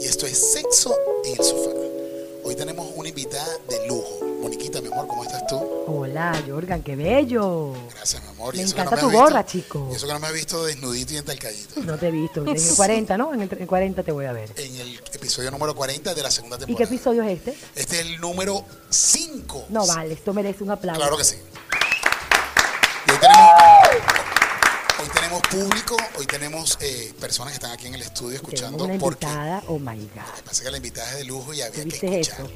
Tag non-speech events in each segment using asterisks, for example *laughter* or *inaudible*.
y esto es Sexo en el Sofá. Hoy tenemos una invitada de lujo. Moniquita, mi amor, ¿cómo estás tú? Hola, Jorgan, qué bello. Gracias, mi amor. Me encanta me tu visto- gorra, chico. y eso que no me has visto desnudito y entalcadito. No te he visto. En el 40, ¿no? En el, en el 40 te voy a ver. En el episodio número 40 de la segunda ¿Y qué temporada. episodio es este? Este es el número 5. No vale, esto merece un aplauso. Claro que sí. Y hoy tenemos, hoy tenemos público, hoy tenemos eh, personas que están aquí en el estudio escuchando una porque invitada, oh my lo que God. pasa es que la invitada es de lujo y había que escucharla.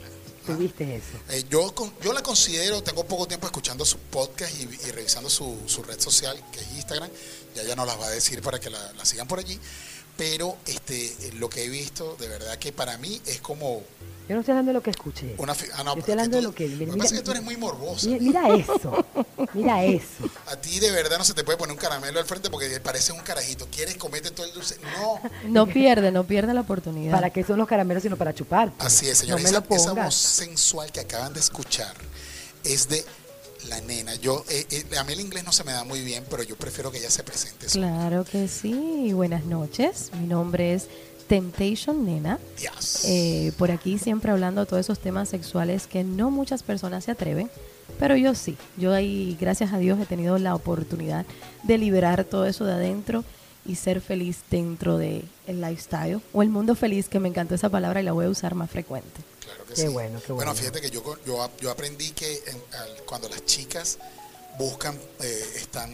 ¿Tuviste eso? Eh, yo, yo la considero, tengo poco tiempo escuchando su podcast y, y revisando su, su red social, que es Instagram. Ya ya nos las va a decir para que la, la sigan por allí. Pero este, lo que he visto, de verdad que para mí es como Yo no estoy hablando de lo que escuché. una... Ah, no, Yo estoy hablando de lo que- Lo mira, que pasa es que mira- tú eres muy morbosa. Mira, mira eso. Mira eso. *laughs* A ti de verdad no se te puede poner un caramelo al frente porque parece un carajito. ¿Quieres comerte todo el dulce? No. No pierde, no pierde la oportunidad. ¿Para qué son los caramelos sino para chupar? Así es, No me esa, lo esa voz sensual que acaban de escuchar es de la nena. Yo, eh, eh, a mí el inglés no se me da muy bien, pero yo prefiero que ella se presente. sola. Claro que sí. Buenas noches. Mi nombre es Temptation Nena. Yes. Eh, por aquí siempre hablando de todos esos temas sexuales que no muchas personas se atreven, pero yo sí. Yo ahí, gracias a Dios, he tenido la oportunidad de liberar todo eso de adentro y ser feliz dentro del el lifestyle o el mundo feliz, que me encantó esa palabra y la voy a usar más frecuente. Claro que Qué bueno, qué bueno. fíjate que yo, yo, yo aprendí que en- al- cuando las chicas buscan, eh, están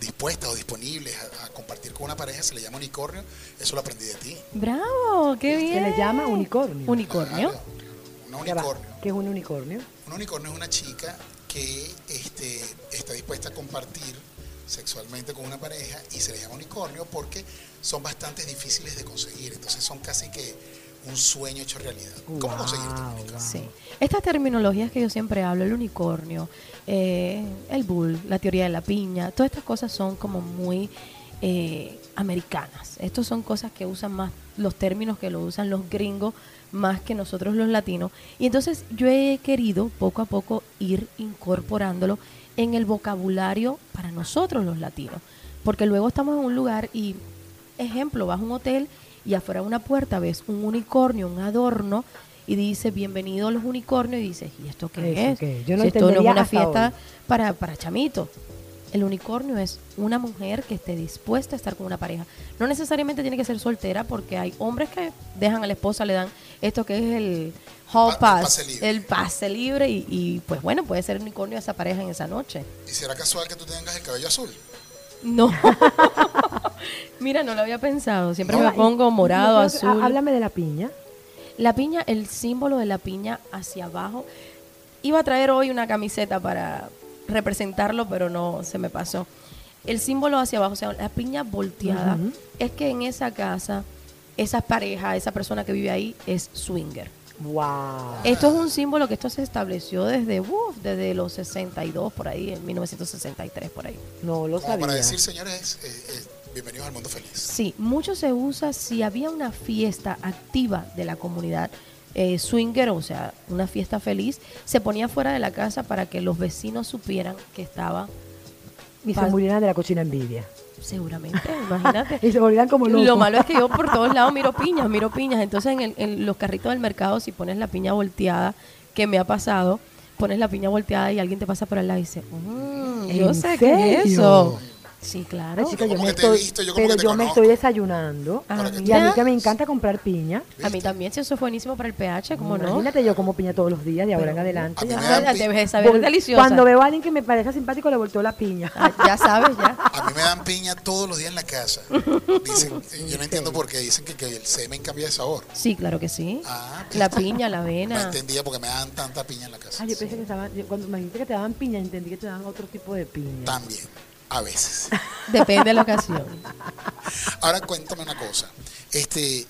dispuestas o disponibles a, a compartir con una pareja, se le llama unicornio. Eso lo aprendí de ti. ¡Bravo! ¡Qué bien! Se le llama unicornio. Unicornio. Claro, Un Ya va, unicornio. ¿Qué es un unicornio? Un unicornio es una chica que este, está dispuesta a compartir sexualmente con una pareja y se le llama unicornio porque son bastante difíciles de conseguir. Entonces son casi que un sueño hecho realidad. ¿Cómo Wow, conseguirte wow. Sí. Estas terminologías que yo siempre hablo, el unicornio, eh, el bull, la teoría de la piña, todas estas cosas son como muy eh, americanas. Estos son cosas que usan más los términos que lo usan los gringos más que nosotros los latinos. Y entonces yo he querido poco a poco ir incorporándolo en el vocabulario para nosotros los latinos. Porque luego estamos en un lugar y, ejemplo, vas a un hotel y afuera de una puerta ves un unicornio, un adorno, y dice, bienvenido a los unicornios, y dices, ¿y esto qué ¿Eso es? qué? Yo no Si esto no es una fiesta hoy. para, para chamitos. El unicornio es una mujer que esté dispuesta a estar con una pareja. No necesariamente tiene que ser soltera porque hay hombres que dejan a la esposa, le dan esto que es el hall Pa- pass, pase libre. el pase libre y, y, pues bueno, puede ser unicornio esa pareja en esa noche. ¿Y será casual que tú tengas el cabello azul? No. *laughs* Mira, no lo había pensado. Siempre me pongo morado, que- azul. há- Háblame de la piña. La piña, el símbolo de la piña hacia abajo. Iba a traer hoy una camiseta para representarlo, pero no se me pasó. El símbolo hacia abajo, o sea, la piña volteada, es que en esa casa, esa pareja, esa persona que vive ahí es swinger. Wow. Esto es un símbolo que esto se estableció desde, uf, desde los 62 por ahí, en 1963 por ahí. No lo Como sabía. para decir, señores, eh, eh, bienvenidos al mundo feliz. Sí, mucho se usa si había una fiesta activa de la comunidad eh, swinger, o sea, una fiesta feliz, se ponía fuera de la casa para que los vecinos supieran que estaba, y se murieran de la cochina envidia. Seguramente, imagínate. *laughs* Y se volvían como locos. Lo malo es que yo por todos lados miro piñas, miro piñas. Entonces en, el- en los carritos del mercado, si pones la piña volteada, que me ha pasado, pones la piña volteada y alguien te pasa por al lado y dice, "Mm, yo ¿En sé qué es eso. Sí, claro. Yo yo como me que te he estoy, visto, yo como pero que te yo me estoy desayunando. Ah, y a mí que me encanta comprar piña. A mí también, si eso es buenísimo para el pH, ¿cómo no? Imagínate, yo como piña todos los días, de ahora en adelante. Ya sabes. Ah, Debes de saber Vol- deliciosa. Cuando veo a alguien que me parezca simpático, le volteo la piña. Ah, ya sabes, ya. A mí me dan piña todos los días en la casa. Dicen, *laughs* yo no entiendo por qué dicen que, que el semen cambia de sabor. Sí, claro que sí. Ah, La piña, la no avena. entendía porque me dan tanta piña en la casa. Ay, yo pensé que estaban, yo cuando me dijiste que te daban piña, entendí que te daban otro tipo de piña. También, a veces. Depende de la ocasión. Ahora cuéntame una cosa. Este,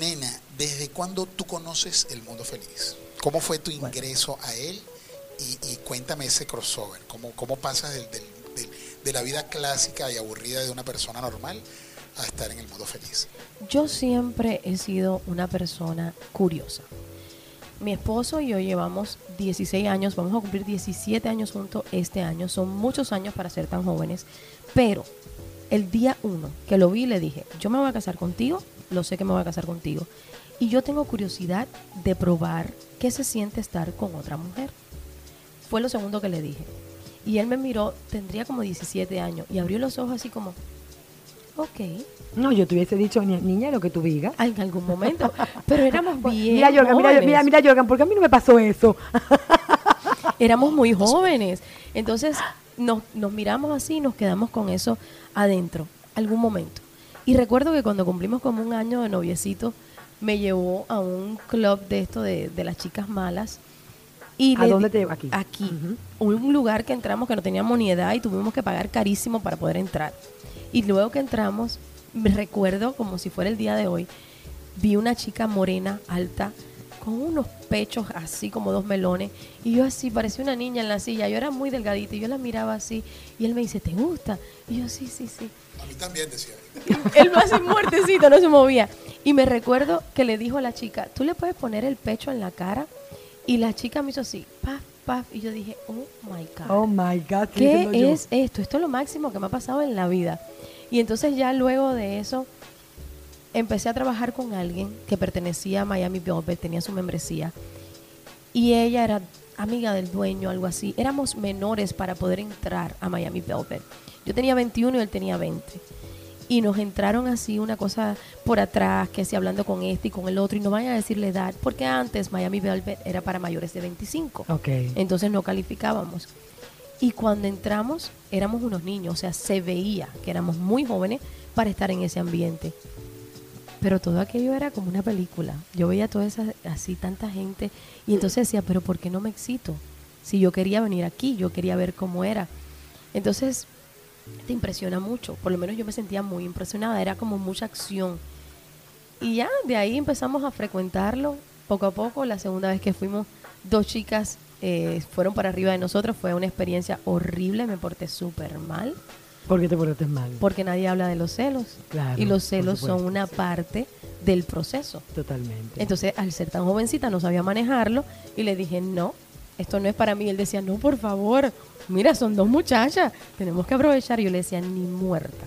nena, ¿desde cuándo tú conoces el mundo feliz? ¿Cómo fue tu ingreso a él? Y, y cuéntame ese crossover. ¿Cómo, cómo pasas del- del- del- de la vida clásica y aburrida de una persona normal a estar en el mundo feliz? Yo siempre he sido una persona curiosa. Mi esposo y yo llevamos 16 años, vamos a cumplir 17 años juntos este año. Son muchos años para ser tan jóvenes. Pero el día uno que lo vi, le dije, yo me voy a casar contigo lo sé que me voy a casar contigo. Y yo tengo curiosidad de probar qué se siente estar con otra mujer. Fue lo segundo que le dije. Y él me miró, tendría como 17 años, y abrió los ojos así como, ok, No, yo te hubiese dicho, "Ni- niña, lo que tú digas. en algún momento. Pero éramos *laughs* bien mira, Jorgan, mira, mira, mira, Jorgan, porque a mí no me pasó eso. *laughs* éramos muy jóvenes. Entonces nos, nos miramos así y nos quedamos con eso adentro, algún momento. Y recuerdo que cuando cumplimos como un año de noviecito, me llevó a un club de esto de, de las chicas malas. Y ¿A dónde te llevó? Aquí. Aquí. Un lugar que entramos que no teníamos ni edad y tuvimos que pagar carísimo para poder entrar. Y luego que entramos, me recuerdo como si fuera el día de hoy, vi una chica morena, alta, con unos pechos así como dos melones. Y yo así, parecía una niña en la silla. Yo era muy delgadita y yo la miraba así. Y él me dice, ¿te gusta? Y yo, sí, sí, sí. A mí también decía. *laughs* Él más así muertecito, no se movía. Y me recuerdo que le dijo a la chica, ¿tú le puedes poner el pecho en la cara? Y la chica me hizo así, paf, paf. Y yo dije, oh my God. Oh my God. ¿Qué yo. es esto? Esto es lo máximo que me ha pasado en la vida. Y entonces ya luego de eso empecé a trabajar con alguien que pertenecía a Miami Velvet, tenía su membresía. Y ella era amiga del dueño, algo así. Éramos menores para poder entrar a Miami Velvet. Yo tenía 21 y él tenía 20. Y nos entraron así una cosa por atrás, que si hablando con este y con el otro, y no vayan a decirle edad, porque antes Miami Velvet era para mayores de 25. Ok. Entonces no calificábamos. Y cuando entramos éramos unos niños, o sea, se veía que éramos muy jóvenes para estar en ese ambiente. Pero todo aquello era como una película. Yo veía toda esa, así tanta gente y entonces decía, pero ¿por qué no me excito? Si yo quería venir aquí, yo quería ver cómo era. Entonces te impresiona mucho, por lo menos yo me sentía muy impresionada, era como mucha acción. Y ya de ahí empezamos a frecuentarlo poco a poco. La segunda vez que fuimos, dos chicas eh, fueron para arriba de nosotros. Fue una experiencia horrible, me porté súper mal, ¿Por qué te portaste mal? porque nadie habla de los celos. Claro, y los celos son una parte del proceso. Totalmente. Entonces, al ser tan jovencita, no sabía manejarlo y le dije, no, esto no es para mí. Él decía, no, por favor, mira, son dos muchachas, tenemos que aprovechar. Y yo le decía, ni muerta.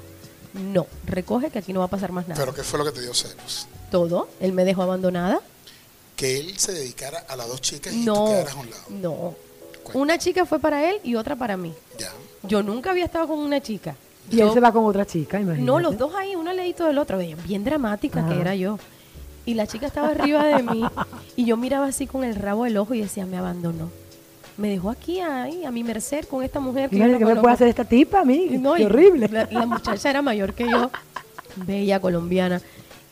No, recoge que aquí no va a pasar más nada. Pero ¿qué fue lo que te dio celos? Todo, él me dejó abandonada. Que él se dedicara a las dos chicas y tú No, quedaras a un lado. no. Cuenta. Una chica fue para él y otra para mí. Ya. Yo nunca había estado con una chica. y Yo- él se va con otra chica, imagínate. No, los dos ahí, uno leído del otro, bien bien dramática que era yo. Y la chica estaba arriba de mí *laughs* y yo miraba así con el rabo del ojo y decía, me abandonó. Me dejó aquí ahí, a mi merced con esta mujer que no ¿Qué me puede hacer esta tipa a mí? Y no, Qué horrible. La, la muchacha era mayor que yo, bella, colombiana.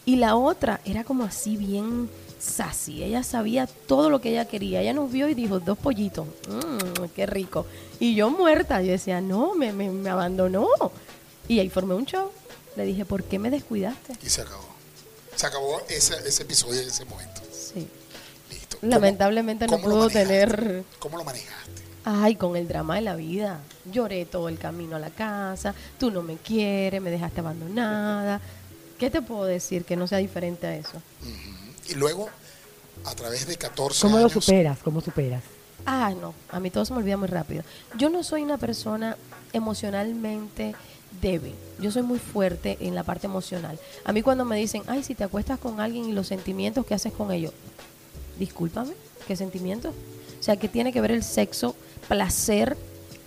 Y la otra era como así bien sassy. Ella sabía todo lo que ella quería. Ella nos vio y dijo, dos pollitos. Mmm, qué rico. Y yo muerta, yo decía, no, me, me, me abandonó. Y ahí formé un show. Le dije, ¿por qué me descuidaste? Y se acabó. Se acabó ese, ese episodio en ese momento. Sí. Listo. ¿Cómo- Lamentablemente no pudo tener... ¿Cómo lo manejaste? Ay, con el drama de la vida. Lloré todo el camino a la casa. Tú no me quieres, me dejaste abandonada. ¿Qué te puedo decir que no sea diferente a eso? Y luego, a través de 14 ¿Cómo lo años, superas? ¿Cómo superas? Ah, no, a mí todo se me olvida muy rápido. Yo no soy una persona emocionalmente débil. Yo soy muy fuerte en la parte emocional. A mí cuando me dicen, ay, si te acuestas con alguien y los sentimientos que haces con ellos, discúlpame, ¿qué sentimientos? O sea, que tiene que ver el sexo, placer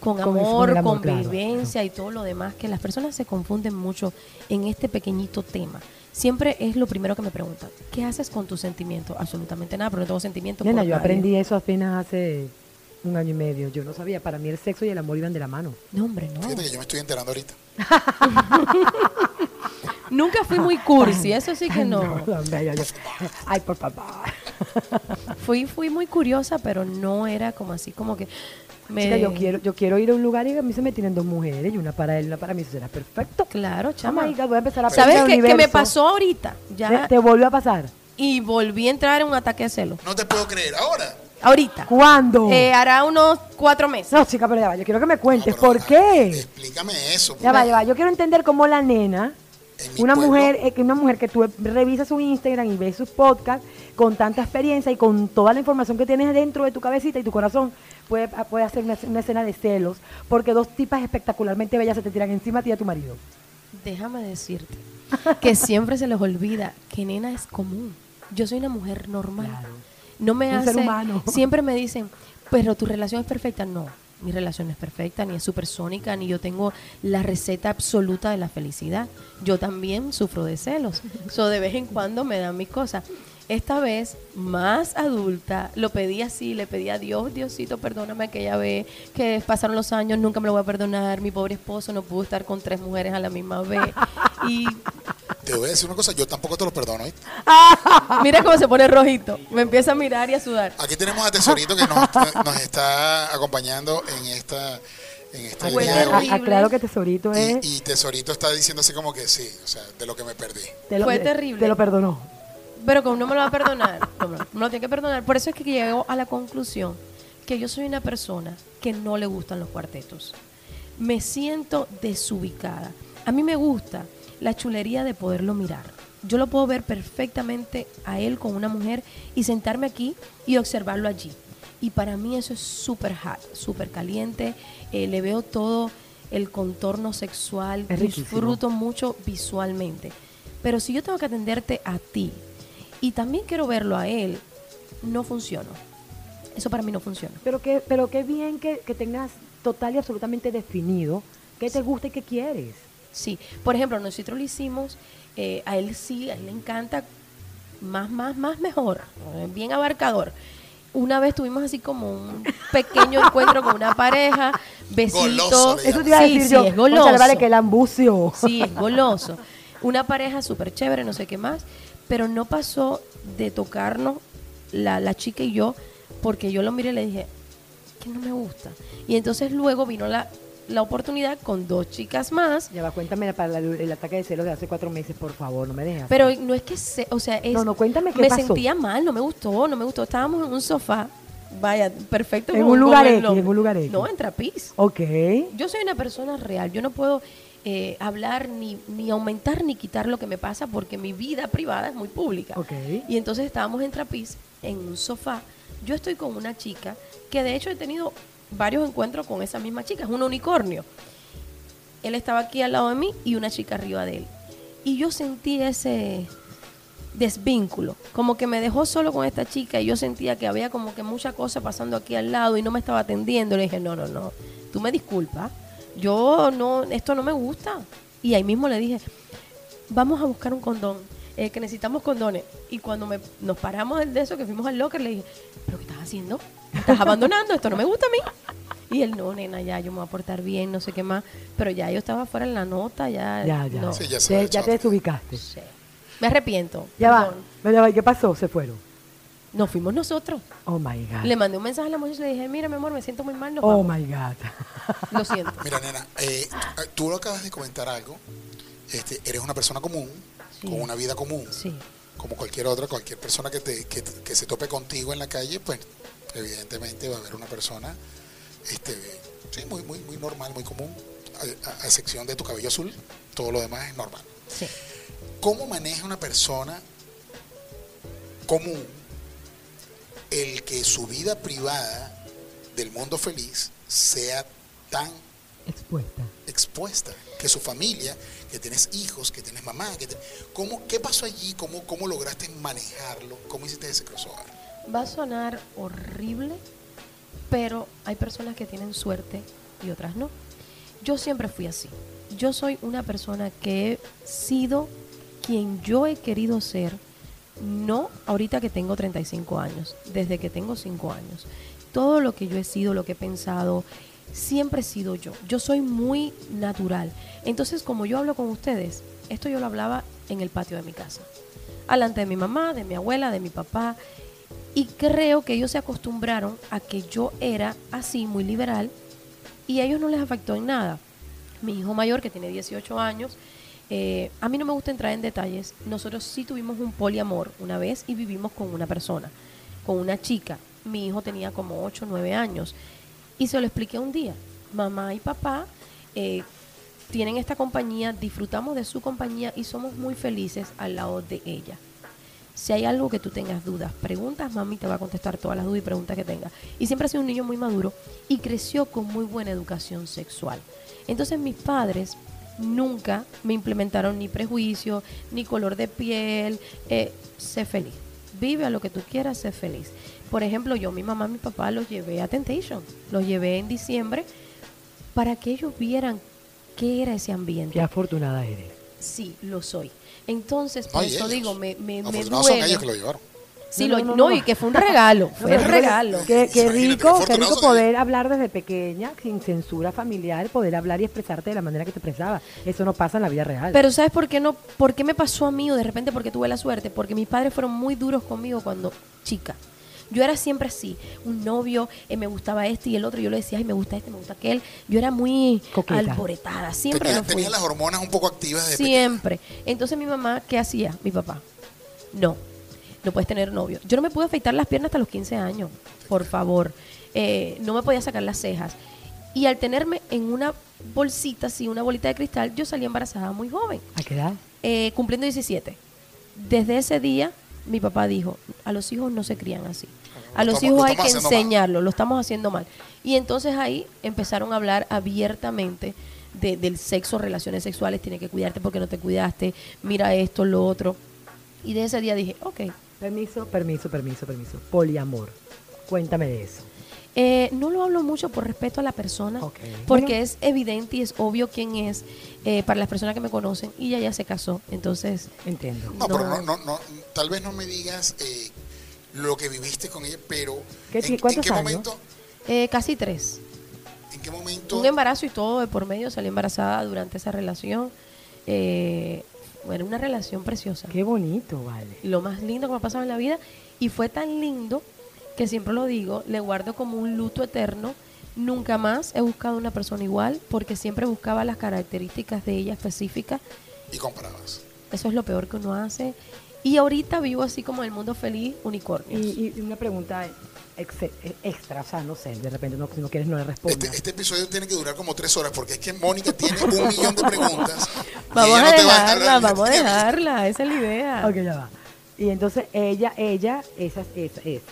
con Con el- amor, con el amor, convivencia y todo lo demás, que las personas se confunden mucho en este pequeñito tema. Siempre es lo primero que me preguntan, ¿qué haces con tus sentimientos? Absolutamente nada, pero no tengo sentimientos. Nena, yo nadie. aprendí eso apenas hace un año y medio. Yo no sabía, para mí el sexo y el amor iban de la mano. No, hombre, no. fíjate que yo me estoy enterando ahorita. *laughs* Nunca fui muy cursi, eso sí que no. Ay, por favor. *laughs* Fui, fui muy curiosa, pero no era como así, como que me... Chica, yo quiero, yo quiero ir a un lugar y a mí se me tienen dos mujeres y una para él y una para mí. Eso será perfecto. Claro, chama. Chama, hija, voy a empezar a ¿Sabes qué, qué me pasó ahorita? Ya, ¿Te, te volvió a pasar? y volví a entrar en un ataque de celo. No te puedo creer. Ahora, Ahorita. ¿Cuándo? Eh, hará unos cuatro meses. no, chica, pero ya va. Yo quiero que me cuentes. No, ¿Por qué? Explícame eso. Ya va, ya va. Yo quiero entender cómo la nena, una pueblo- mujer, eh, que una mujer que tú revisas su Instagram y ves sus podcasts con tanta experiencia y con toda la información que tienes dentro de tu cabecita y tu corazón, puede, puede hacer una, una escena de celos porque dos tipas espectacularmente bellas se te tiran encima a ti y a tu marido. Déjame decirte que siempre se les olvida que nena es común. Yo soy una mujer normal. Claro. No me Un hace. ser humano. Siempre me dicen, pero tu relación es perfecta. No, mi relación no es perfecta, ni es supersónica, ni yo tengo la receta absoluta de la felicidad. Yo también sufro de celos. So, de vez en cuando me dan mis cosas. Esta vez, más adulta, lo pedí así, le pedí a Dios, Diosito, perdóname aquella vez que pasaron los años, nunca me lo voy a perdonar, mi pobre esposo no pudo estar con tres mujeres a la misma vez. *laughs* Y Te voy a decir una cosa, yo tampoco te lo perdono. ¿oíste? *laughs* mira cómo se pone rojito, me empieza a mirar y a sudar. Aquí tenemos a Tesorito que nos, *laughs* nos está acompañando en esta en hoy. terrible. Aclaro que Tesorito es. Y, y Tesorito está diciendo así como que sí, o sea, de lo que me perdí. te lo- fue te- terrible. Te lo perdonó. Pero como no me lo va a perdonar, *laughs* no me, lo- me lo tiene que perdonar. Por eso es que llego a la conclusión que yo soy una persona que no le gustan los cuartetos. Me siento desubicada. A mí me gusta la chulería de poderlo mirar. Yo lo puedo ver perfectamente a él con una mujer y sentarme aquí y observarlo allí. Y para mí eso es súper hot, súper caliente. Eh, le veo todo el contorno sexual. Es riquísimo. disfruto mucho visualmente. Pero si yo tengo que atenderte a ti y también quiero verlo a él, no funciona. Eso para mí no funciona. Pero qué, pero qué bien que, que tengas total y absolutamente definido qué te gusta y qué quieres. Sí, por ejemplo, nosotros lo hicimos, eh, a él sí, a él le encanta más, más, más mejor, eh, bien abarcador. Una vez tuvimos así como un pequeño *laughs* encuentro con una pareja, besitos. Eso te iba a decir sí, yo. es goloso. vale que el ambucio. Sí, es goloso. Una pareja súper chévere, no sé qué más, pero no pasó de tocarnos la, la chica y yo, porque yo lo miré y le dije, que no me gusta. Y entonces luego vino la, la oportunidad con dos chicas más, Ya va, cuéntame para el, el ataque de celos de hace cuatro meses, por favor, no me dejas. pero no es que se, o sea, es, No, no, cuéntame qué me pasó. sentía mal, no me gustó, no me gustó. Estábamos en un sofá, vaya, perfecto. En un lugar X, en un lugar X. No, en Trapiz. Ok. Yo soy una persona real, yo no puedo eh, hablar ni, ni aumentar ni quitar lo que me pasa porque mi vida privada es muy pública. Ok. Y entonces estábamos en Trapiz, en un sofá. Yo estoy con una chica que de hecho he tenido varios encuentros con esa misma chica, es un unicornio. Él estaba aquí al lado de mí y una chica arriba de él. Y yo sentí ese desvínculo, como que me dejó solo con esta chica y yo sentía que había como que mucha cosa pasando aquí al lado y no me estaba atendiendo. Le dije, no, no, no, tú me disculpas, yo no, esto no me gusta. Y ahí mismo le dije, vamos a buscar un condón, eh, que necesitamos condones. Y cuando me, nos paramos de eso, que fuimos al locker, le dije, ¿pero qué estás haciendo? ¿Me estás abandonando? Esto no me gusta a mí. Y él, no, nena, ya, yo me voy a portar bien, no sé qué más. Pero ya yo estaba fuera en la nota, ya. Ya, ya. no. Sí, ya se ya te desubicaste. Sí. Me arrepiento. Ya va. perdón. Ya va, ¿y ¿Qué pasó? Se fueron. Nos fuimos nosotros. Oh my God. Le mandé un mensaje a la mujer y le dije, mira, mi amor, me siento muy mal, nos Oh vamos. my God. *laughs* Lo siento. Mira, nena, eh, tú lo acabas de comentar algo. Este, eres una persona común, Sí. con una vida común, Sí. como cualquier otra, cualquier persona que, te, que, que se tope contigo en la calle, pues evidentemente va a haber una persona este, sí, muy, muy, muy normal, muy común, a, a- a excepción de tu cabello azul, todo lo demás es normal. Sí. ¿Cómo maneja una persona común el que su vida privada del mundo feliz sea tan Expuesta. expuesta, que su familia, que tienes hijos, que tienes mamá, que te- ¿cómo, ¿qué pasó allí? ¿Cómo, ¿Cómo lograste manejarlo? ¿Cómo hiciste ese crossover? Va a sonar horrible, pero hay personas que tienen suerte y otras no. Yo siempre fui así. Yo soy una persona que he sido quien yo he querido ser, no ahorita que tengo 35 años, desde que tengo 5 años. Todo lo que yo he sido, lo que he pensado, siempre he sido yo. Yo soy muy natural. Entonces, como yo hablo con ustedes, esto yo lo hablaba en el patio de mi casa. Alante de mi mamá, de mi abuela, de mi papá. Y creo que ellos se acostumbraron a que yo era así, muy liberal, y a ellos no les afectó en nada. Mi hijo mayor, que tiene 18 años, eh, a mí no me gusta entrar en detalles. Nosotros sí tuvimos un poliamor una vez y vivimos con una persona, con una chica. Mi hijo tenía como 8 o 9 años. Y se lo expliqué un día. Mamá y papá eh, tienen esta compañía, disfrutamos de su compañía y somos muy felices al lado de ella. Si hay algo que tú tengas dudas, preguntas, mami te va a contestar todas las dudas y preguntas que tengas. Y siempre ha sido un niño muy maduro y creció con muy buena educación sexual. Entonces mis padres nunca me implementaron ni prejuicio, ni color de piel. Eh, sé feliz. Vive a lo que tú quieras, sé feliz. Por ejemplo, yo, mi mamá, mi papá los llevé a Temptation. Los llevé en diciembre para que ellos vieran qué era ese ambiente. Qué afortunada eres. Sí, lo soy. Entonces, por eso ellos. digo, me, me, me son ellos que lo llevaron. Sí, No, lo- no, no, no, y que fue un regalo, *laughs* fue un regalo. Qué, rico, qué rico poder hablar desde pequeña, sin censura familiar, poder hablar y expresarte de la manera que te expresaba. Eso no pasa en la vida real. Pero ¿sabes por qué no? ¿Por qué me pasó a mí o de repente porque tuve la suerte? Porque mis padres fueron muy duros conmigo cuando chica. Yo era siempre así, un novio, eh, me gustaba este y el otro, yo le decía, ay, me gusta este, me gusta aquel. Yo era muy Coqueta. alboretada, siempre tenía, lo fui. tenía las hormonas un poco activas de pequeña. Siempre. Entonces mi mamá, ¿qué hacía? Mi papá. No, no puedes tener novio. Yo no me pude afeitar las piernas hasta los 15 años, por favor. Eh, no me podía sacar las cejas. Y al tenerme en una bolsita, así, una bolita de cristal, yo salí embarazada muy joven, ¿A qué edad? eh, cumpliendo 17. Desde ese día, mi papá dijo, a los hijos no se crían así. A Lo los estamos- hijos lo hay que mal. enseñarlo, lo estamos haciendo mal. Y entonces ahí empezaron a hablar abiertamente de- del sexo, relaciones sexuales, tienes que cuidarte porque no te cuidaste, mira esto, lo otro. Y de ese día dije, ok, Permiso, permiso, permiso, permiso. Poliamor. Cuéntame de eso. Eh, no lo hablo mucho por respeto a la persona, porque Bueno. es evidente y es obvio quién es eh, para las personas que me conocen y ella ya se casó, entonces Entiendo. No, pero No. no, no, no, tal vez no me digas eh, lo que viviste con ella, pero ¿Qué ¿en, cuántos qué años? momento, eh, casi tres. en qué momento, Un embarazo y todo de por medio, salí embarazada durante esa relación. Bueno, una relación preciosa. Qué bonito, vale. Lo más lindo que me ha pasado en la vida. Y fue tan lindo que siempre lo digo, le guardo como un luto eterno. Nunca más he buscado una persona igual porque siempre buscaba las características de ella específicas. y comparabas? Eso es lo peor que uno hace. Y ahorita vivo así como en el mundo feliz, unicornios. Y, y una pregunta ex- extra, o sea, no sé, de repente no, si no quieres no le respondas. Este, este episodio tiene que durar como tres horas porque es que Mónica tiene un *laughs* millón de preguntas. vamos a no dejarla, vamos a dejarla, esa es la idea. Ok, ya va. Y entonces ella, ella, esa es, es, es,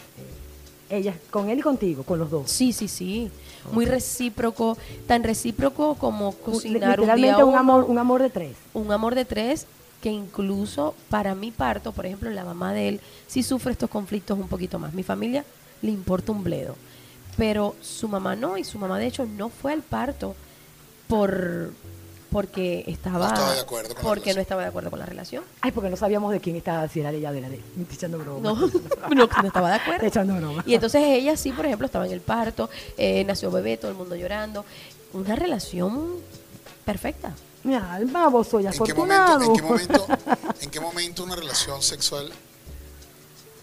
ella, con él y contigo, con los dos. Sí, sí, sí. Muy recíproco, tan recíproco como cocinar un día un amor, un amor de tres. un amor de tres que incluso para mi parto, por ejemplo, la mamá de él sí sufre estos conflictos un poquito más. Mi familia le importa un bledo, pero su mamá no y su mamá de hecho no fue al parto por porque estaba, No estaba de acuerdo con la porque no relación. estaba de acuerdo con la relación. Ay, porque no sabíamos de quién estaba, si era de ella o de la de. Echando broma. No, *laughs* no, no estaba de acuerdo. Echando broma. Y entonces ella sí, por ejemplo, estaba en el parto, eh, nació bebé, todo el mundo llorando. Una relación perfecta. Mi alma, vos soy ¿En qué, momento, afortunado. en, qué momento, ¿En qué momento una relación sexual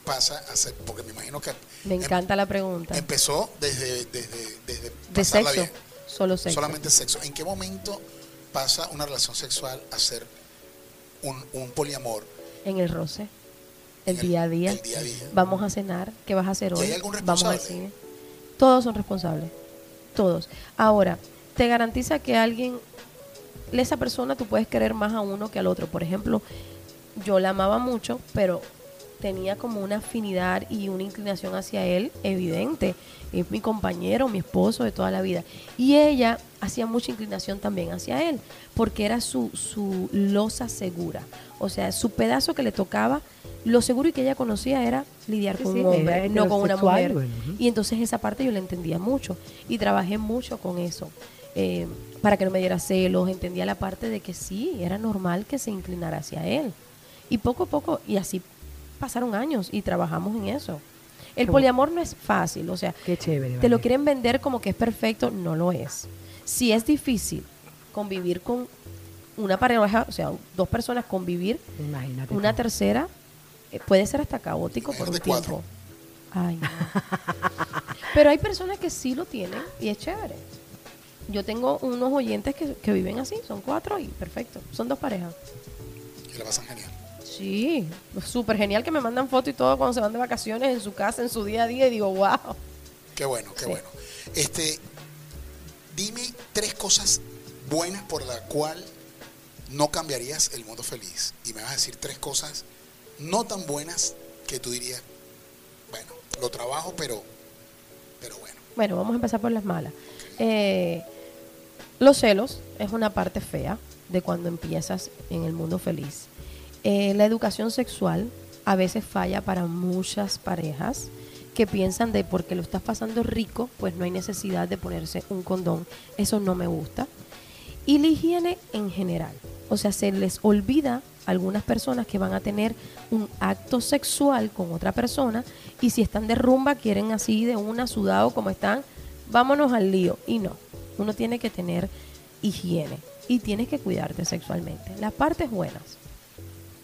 pasa a ser? Porque me imagino que Me em- encanta la pregunta. empezó desde, desde, desde De sexo, bien. solo sexo. Solamente sexo. ¿En qué momento pasa una relación sexual a ser un, un poliamor? En el roce, el día a día. el día a día. Vamos a cenar, ¿qué vas a hacer ¿Y hoy? hay algún Vamos al responsable? cine. Todos son responsables. Todos. Ahora, te garantiza que alguien, esa persona tú puedes querer más a uno que al otro. Por ejemplo, yo la amaba mucho, pero tenía como una afinidad y una inclinación hacia él evidente. Es mi compañero, mi esposo de toda la vida. Y ella hacía mucha inclinación también hacia él, porque era su, su losa segura. O sea, su pedazo que le tocaba, lo seguro y que ella conocía era lidiar Sí, con sí, un hombre, no con una mujer. bueno. Y entonces esa parte yo la entendía mucho y trabajé mucho con eso. eh, para que no me diera celos, entendía la parte de que sí, era normal que se inclinara hacia él. Y poco a poco, y así pasaron años y trabajamos en eso. El poliamor no es fácil, o sea, Qué chévere. te lo quieren vender como que es perfecto, no lo es. Si es difícil convivir con una pareja, o sea, dos personas convivir, Imagínate. una tú. tercera eh, puede ser hasta caótico por un cuatro. tiempo. Ay, no. *laughs* Pero hay personas que sí lo tienen y es chévere. Yo tengo unos oyentes que, que viven así, son cuatro y perfecto. Son dos parejas. Y la pasan genial. Sí, súper genial que me mandan fotos y todo cuando se van de vacaciones en su casa, en su día a día y digo, wow. Qué bueno, qué Sí. bueno. Este, dime tres cosas buenas por la cual no cambiarías el mundo feliz. Y me vas a decir tres cosas no tan buenas que tú dirías, bueno, lo trabajo, pero, pero bueno. Bueno, vamos a empezar por las malas. Eh, los celos es una parte fea. de cuando empiezas en el mundo feliz. Eh, la educación sexual a veces falla para muchas parejas que piensan de porque lo estás pasando rico, pues no hay necesidad de ponerse un condón. Eso no me gusta. Y la higiene en general. O sea, se les olvida a algunas personas que van a tener un acto sexual con otra persona y si están de rumba quieren así de una sudado como están, vámonos al lío. Y no, uno tiene que tener higiene y tienes que cuidarte sexualmente. Las partes buenas,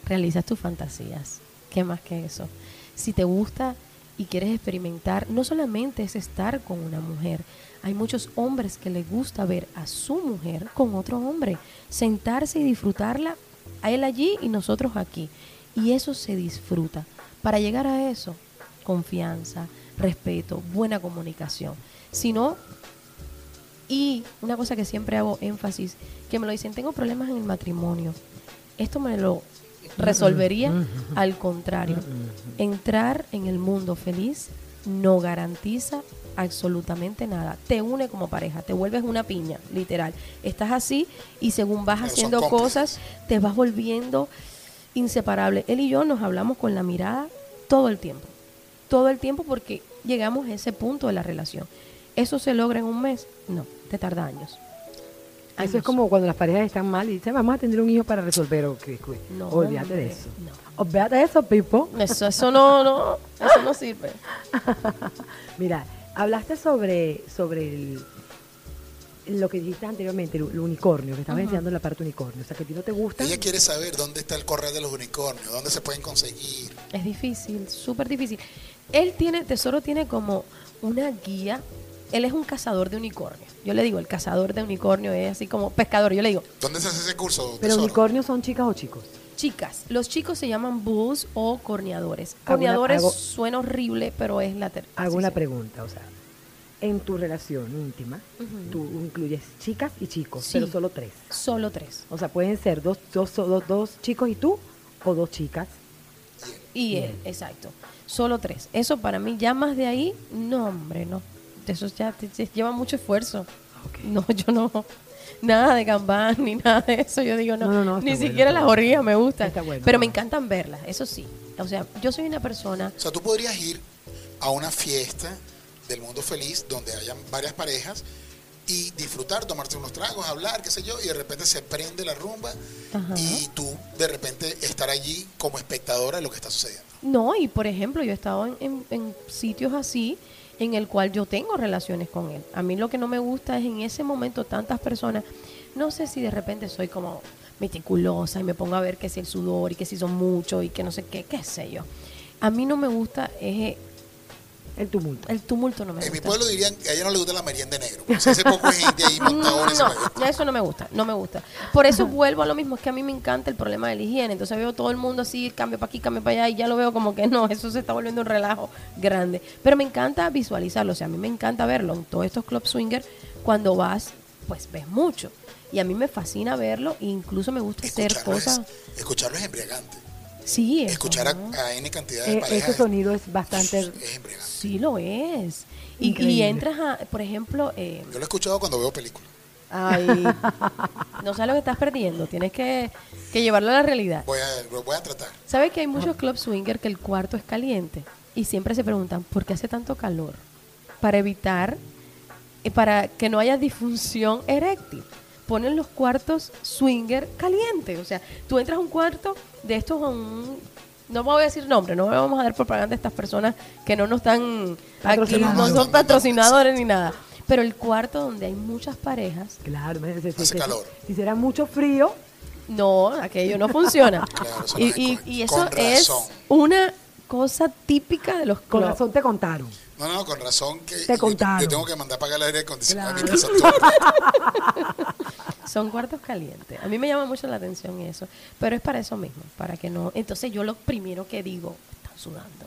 realizas tus fantasías. ¿Qué más que eso? Si te gusta y quieres experimentar, no solamente es estar con una mujer. Hay muchos hombres que les gusta ver a su mujer con otro hombre, sentarse y disfrutarla a él allí y nosotros aquí. Y eso se disfruta. Para llegar a eso, confianza, respeto, buena comunicación. Si no, y una cosa que siempre hago énfasis, que me lo dicen, tengo problemas en el matrimonio. Esto me lo resolvería al contrario. Entrar en el mundo feliz no garantiza absolutamente nada. Te une como pareja, te vuelves una piña, literal. Estás así y según vas Pero haciendo cosas, te vas volviendo inseparable. Él y yo nos hablamos con la mirada todo el tiempo. Todo el tiempo porque llegamos a ese punto de la relación. ¿Eso se logra en un mes? No, te tarda años. Eso es como cuando las parejas están mal y dicen, vamos a tener un hijo para resolver. o No, Olvídate de eso. no. Olvídate de eso, Pipo. Eso, eso no, no, eso no sirve. *laughs* Mira, hablaste sobre, sobre el- lo que dijiste anteriormente, el, el unicornio, que estabas enseñando la parte unicornio. O sea, que a ti no te gusta. Ella quiere saber dónde está el correo de los unicornios, dónde se pueden conseguir. Es difícil, súper difícil. Él tiene, Tesoro tiene como una guía. Él es un cazador de unicornio. Yo le digo, el cazador de unicornio es así como pescador. Yo le digo, ¿Dónde se hace ese curso? Pero unicornios son chicas o chicos. chicas, los chicos se llaman bulls o corneadores. Hago una- Corneadores hago- suena horrible, pero es la ter- Hago una pregunta, o sea, en tu relación íntima, tú incluyes chicas y chicos, Sí. pero solo tres. Solo tres. O sea, pueden ser dos, dos, dos, dos chicos y tú, o dos chicas. Y él, exacto. Solo tres. Eso para mí, ya más de ahí, no, hombre, no. Eso ya te- te lleva mucho esfuerzo. No, yo no. Nada de gambán ni nada de eso. Yo digo, no. No, no, ni bueno, siquiera las orgías me gustan. Está bueno, pero me encantan verlas, eso sí. O sea, yo soy una persona. O sea, tú podrías ir a una fiesta del mundo feliz donde hayan varias parejas y disfrutar, tomarte unos tragos, hablar, qué sé yo, y de repente se prende la rumba Ajá. y tú de repente estar allí como espectadora de lo que está sucediendo. No, y por ejemplo, yo he estado en, en- en sitios así en el cual yo tengo relaciones con él. A mí lo que no me gusta es en ese momento tantas personas. No sé si de repente soy como meticulosa y me pongo a ver que si el sudor y que si son muchos y que no sé qué, qué sé yo. A mí no me gusta es El tumulto. el tumulto, no me En mi gusta. pueblo dirían que a ella no le gusta la merienda de negro. se hace poco gente ahí en *laughs* No, eso no me gusta, no me gusta. Por eso vuelvo a lo mismo, es que a mí me encanta el problema de la higiene. Entonces veo todo el mundo así, cambio para aquí, cambio para allá, y ya lo veo como que no, *laughs* eso se está volviendo un relajo grande. Pero me encanta visualizarlo, o sea, a mí me encanta verlo en todos estos club swinger, cuando vas, pues ves mucho. Y a mí me fascina verlo, e incluso me gusta hacer Escucharlo es, cosas. escucharlo es embriagante. Sí, eso, Escuchar a, ¿no? a N cantidad de parejas ese sonido es bastante... es embriagante. Sí lo es. Y, entras a, por ejemplo, eh, Yo lo he escuchado cuando veo películas. ay, *laughs* no sabes lo que estás perdiendo, tienes que, que llevarlo a la realidad. Voy a, lo voy a tratar. ¿Sabes que hay muchos club swinger que el cuarto es caliente? Y siempre se preguntan, ¿por qué hace tanto calor? Para evitar, eh, para que no haya disfunción eréctil. Ponen los cuartos swinger calientes. O sea, tú entras a un cuarto de estos a un... No voy a decir nombre, no vamos a dar propaganda a estas personas que no nos están aquí, no son patrocinadores ni nada. Pero el cuarto donde hay muchas parejas, Claro, me- si, si- Hace calor. si será mucho frío, No, aquello no funciona. *laughs* Claro, y, es y- con- y eso con es una cosa típica de los con clubs. razón te contaron. No, no, con razón que Te yo- contaron. Yo, tengo que mandar a pagar el aire acondicionado a mi casa. Son cuartos calientes. A mí me llama mucho la atención eso. Pero es para eso mismo, para que no. Entonces yo lo primero que digo, están sudando.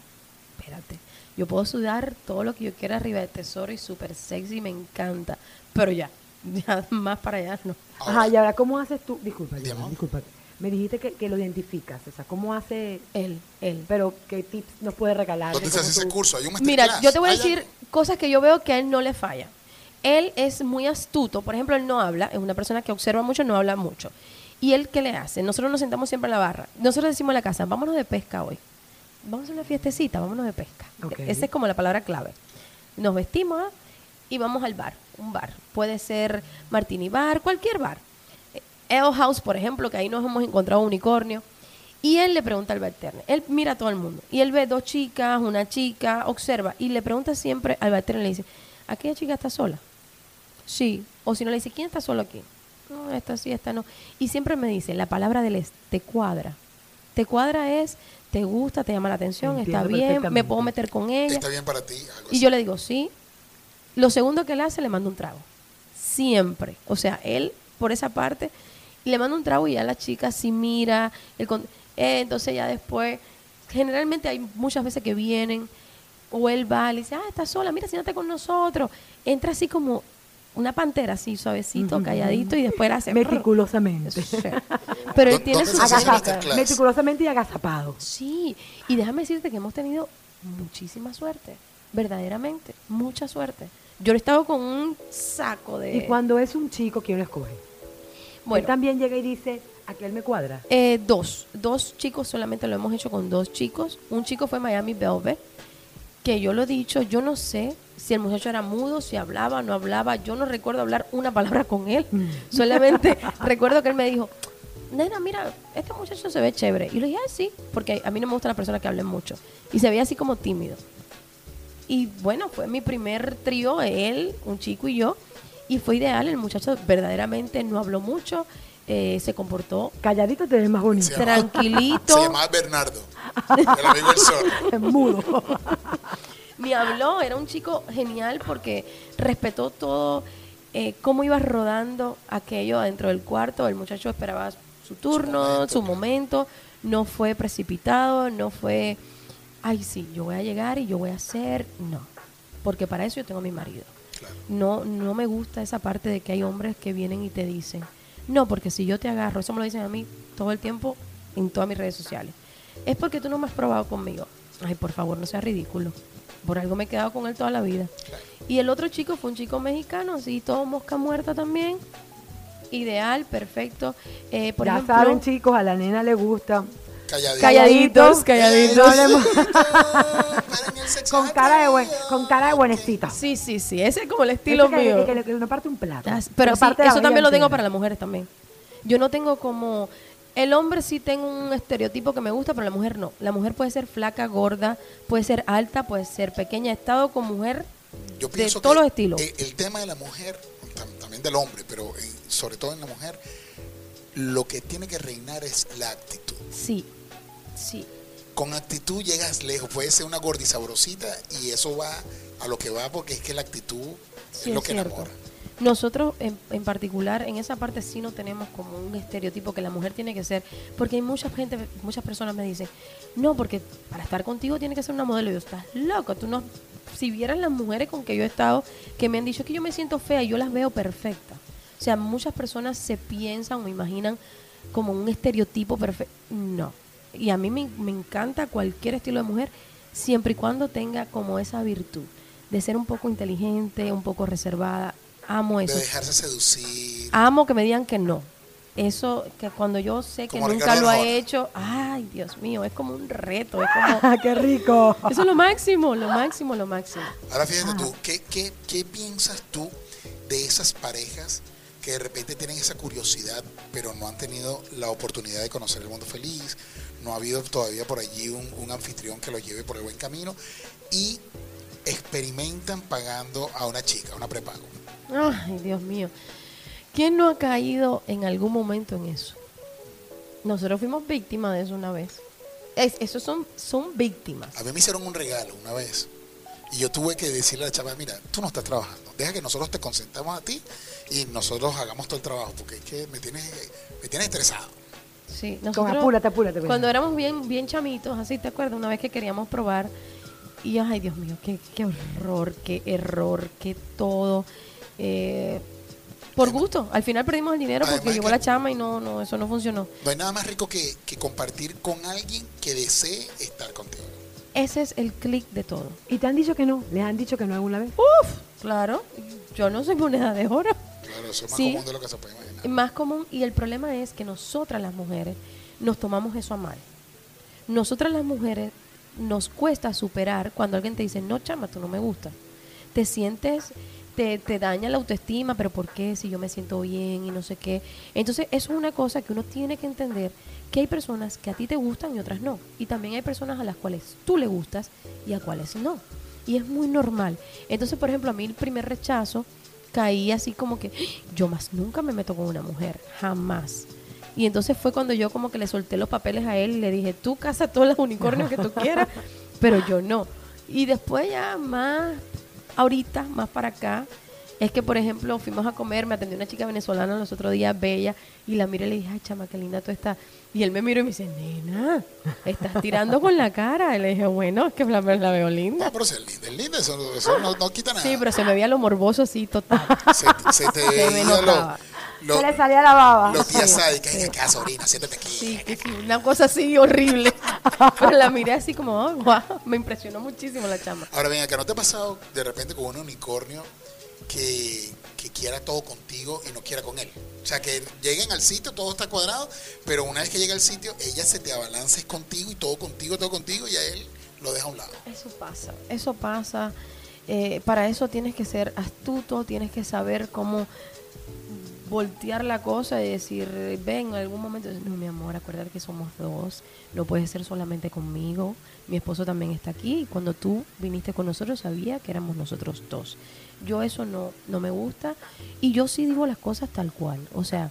Espérate. Yo puedo sudar todo lo que yo quiera arriba del tesoro y súper sexy, me encanta. Pero ya, *laughs* ya más para allá no. Ahora, Ajá, y ahora, ¿cómo haces tú? Disculpa. Joana, disculpa. Me dijiste que, que lo identificas, o sea, ¿cómo hace...? Él, él. Pero, ¿qué tips nos puede regalar? ¿Dónde de se hace cómo ese curso? Hay un Mira, yo te voy a ¿Hay decir algo? cosas que yo veo que a él no le falla. Él es muy astuto. Por ejemplo, él no habla, es una persona que observa mucho, no habla mucho. ¿Y él qué le hace? Nosotros nos sentamos siempre en la barra. Nosotros decimos en la casa, vámonos de pesca hoy. Vamos a una fiestecita, vámonos de pesca. Esa es como la palabra clave. Nos vestimos ¿ah? y vamos al bar, un bar. Puede ser Martini Bar, cualquier bar. Ale House, por ejemplo, que ahí nos hemos encontrado un unicornio. Y él le pregunta al bartender. Él mira a todo el mundo. Y él ve dos chicas, una chica, observa. Y le pregunta siempre al bartender, le dice, ¿aquella chica está sola? Sí. O si no, le dice, ¿quién está solo aquí? No, esta sí, esta no. Y siempre me dice, la palabra del es, te cuadra. Te cuadra es, te gusta, te llama la atención, está bien, me puedo meter con ella. Está bien para ti. Algo Y así. yo le digo, sí. Lo segundo que él hace, le mando un trago. Siempre. O sea, él, por esa parte, le manda un trago y ya la chica sí mira. el con- eh, entonces ya después, generalmente hay muchas veces que vienen, o él va, le dice, ah, está sola, mira, siéntate con nosotros. Entra así como una pantera, así suavecito, calladito, y después hace... Meticulosamente. Sí. Pero él ¿Dó- tiene su? Meticulosamente y agazapado. Sí, y déjame decirte que hemos tenido muchísima suerte, verdaderamente, mucha suerte. Yo he estado con un saco de... Y cuando es un chico, ¿quién lo escoge? Él bueno, también llega y dice, aquel me cuadra. eh, dos, dos chicos solamente lo hemos hecho con dos chicos. Un chico fue Miami Velvet, que yo lo he dicho, yo no sé si el muchacho era mudo, si hablaba, no hablaba, yo no recuerdo hablar una palabra con él. *laughs* Solamente recuerdo que él me dijo, nena, mira, este muchacho se ve chévere. Y le dije, ah, sí, porque a mí no me gustan las personas que hablen mucho. Y se veía así como tímido. Y bueno, fue mi primer trío, él, un chico y yo. Y fue ideal, el muchacho verdaderamente no habló mucho, eh, se comportó Calladito te ves más bonito. Se llamaba- tranquilito. Se llamaba Bernardo. El amigo del sol. *laughs* Es mudo. Ni habló, era un chico genial porque respetó todo, eh, cómo iba rodando aquello dentro del cuarto. El muchacho esperaba su turno, momento, su momento, no fue precipitado, no fue, ay sí, yo voy a llegar y yo voy a hacer, no, porque para eso yo tengo a mi marido. Claro. No, no me gusta esa parte de que hay hombres que vienen y te dicen, no, porque si yo te agarro, eso me lo dicen a mí todo el tiempo en todas mis redes sociales, es porque tú no me has probado conmigo. Ay, por favor, no seas ridículo. Por algo me he quedado con él toda la vida. Y el otro chico fue un chico mexicano, así, todo mosca muerta también. Ideal, perfecto. Eh, por ya ejemplo, saben, chicos, a la nena le gusta. Calladito. Calladitos, calladitos. *laughs* Sexo con cara de buen, con cara de buenecita. Sí, sí, sí, ese es como el estilo que- mío. que, que, que no parte un plato. Ah, Pero no sí, parte la eso también lo tengo para las mujeres también. Yo no tengo como... El hombre sí tengo un estereotipo que me gusta, pero la mujer no. La mujer puede ser flaca, gorda, puede ser alta, puede ser pequeña. He estado con mujer Yo de todos que los estilos. El, tema de la mujer, tam- también del hombre, pero sobre todo en la mujer, lo que tiene que reinar es la actitud. Sí, sí. Con actitud llegas lejos. Puede ser una gordisabrosita y eso va a lo que va porque es que la actitud Sí, es lo es que cierto. enamora. Nosotros en, en particular en esa parte sí no tenemos como un estereotipo que la mujer tiene que ser, porque hay mucha gente, muchas personas me dicen, no, porque para estar contigo tiene que ser una modelo. Y yo, estás loco, tú no, si vieras las mujeres con que yo he estado, que me han dicho que yo me siento fea y yo las veo perfectas. O sea, muchas personas se piensan o imaginan como un estereotipo perfecto. No. Y a mí me, me encanta cualquier estilo de mujer, siempre y cuando tenga como esa virtud de ser un poco inteligente, un poco reservada. Amo De eso. dejarse seducir. Amo que me digan que no. Eso, que cuando yo sé que Como nunca lo ha hecho, ay, Dios mío, es como un reto, es *laughs* como... Ah, ¡Qué rico! Eso es lo máximo, lo máximo, lo máximo. Ahora fíjate Ah. tú, ¿qué, qué, qué piensas tú de esas parejas que de repente tienen esa curiosidad, pero no han tenido la oportunidad de conocer el mundo feliz? No ha habido todavía por allí un, un anfitrión que los lleve por el buen camino y experimentan pagando a una chica, a una prepago. Ay, Dios mío. ¿Quién no ha caído en algún momento en eso? Nosotros fuimos víctimas de eso una vez. Es, esos son, son víctimas. A mí me hicieron un regalo una vez y yo tuve que decirle a la chava, mira, tú no estás trabajando, deja que nosotros te consentamos a ti y nosotros hagamos todo el trabajo porque es que me tienes, me tienes estresado. Sí, Con nosotros, apúrate, apúrate. pues. Cuando éramos bien, bien chamitos, así te acuerdas, una vez que queríamos probar, y ay Dios mío, qué, qué horror, qué error, qué todo. eh, por gusto, al final perdimos el dinero porque llegó la chama y no, no, eso no funcionó. No hay nada más rico que, que compartir con alguien que desee estar contigo. Ese es el clic de todo. ¿Y te han dicho que no? ¿Les han dicho que no alguna vez? Uf, claro, yo no soy moneda de oro. Claro, eso es más Sí. común de lo que se puede imaginar. más común y el problema es que nosotras las mujeres nos tomamos eso a mal. Nosotras las mujeres nos cuesta superar cuando alguien te dice, no, chama, tú no me gusta. Te sientes, te, te daña la autoestima, pero ¿por qué? Si yo me siento bien y no sé qué. Entonces, eso es una cosa que uno tiene que entender, que hay personas que a ti te gustan y otras no. Y también hay personas a las cuales tú le gustas y a cuales no. Y es muy normal. Entonces, por ejemplo, a mí el primer rechazo caí así como que yo más nunca me meto con una mujer, jamás. Y entonces fue cuando yo como que le solté los papeles a él y le dije, tú casa todos los unicornios que tú quieras, *laughs* pero yo no. Y después ya más, ahorita, más para acá, es que por ejemplo fuimos a comer, me atendió una chica venezolana los otros días, bella, y la miré y le dije, ay chama, qué linda tú estás. Y él me miró y me dice, nena, estás tirando con la cara. Y le dije, bueno, es que la, la veo linda. No, pero es lindo, es lindo, eso, eso no, no quita nada. Sí, pero se me veía lo morboso así total. se, se te Se *laughs* me veía notaba. lo, lo, Se le salía la baba. los días Sí, sádicas, sí. en casa, sobrina, siéntate aquí. Sí, que sí, una cosa así horrible. *laughs* Pero la miré así como, oh, wow, me impresionó muchísimo la chama. Ahora bien, acá no te ha pasado de repente con un unicornio que, quiera todo contigo y no quiera con él. O sea, que lleguen al sitio, todo está cuadrado, pero una vez que llega al sitio, ella se te abalanza contigo y todo contigo, todo contigo, y a él lo deja a un lado. Eso pasa, eso pasa. Eh, para eso tienes que ser astuto, tienes que saber cómo voltear la cosa y decir, ven, en algún momento, no, mi amor, acuérdate que somos dos, no puede ser solamente conmigo, mi esposo también está aquí, y cuando tú viniste con nosotros sabía que éramos nosotros dos. Yo eso no, no me gusta y yo sí digo las cosas tal cual, o sea,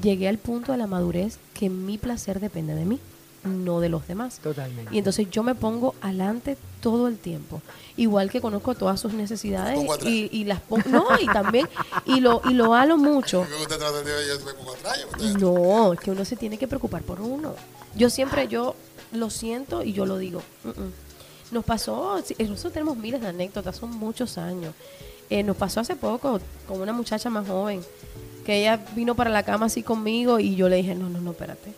llegué al punto de la madurez que mi placer depende de mí, no de los demás. Totalmente. Y entonces yo me pongo adelante todo el tiempo. Igual que conozco todas sus necesidades pongo atrás. y, y las pongo. No, y también, y lo, y lo halo *laughs* mucho. Me gusta tratar de yo me pongo atrás, yo me- No, es que uno se tiene que preocupar por uno. Yo siempre, yo lo siento y yo lo digo. "Mm, mm". Nos pasó, nosotros tenemos miles de anécdotas, son muchos años. Eh, nos pasó hace poco con una muchacha más joven, que ella vino para la cama así conmigo y yo le dije, no, no, no, espérate.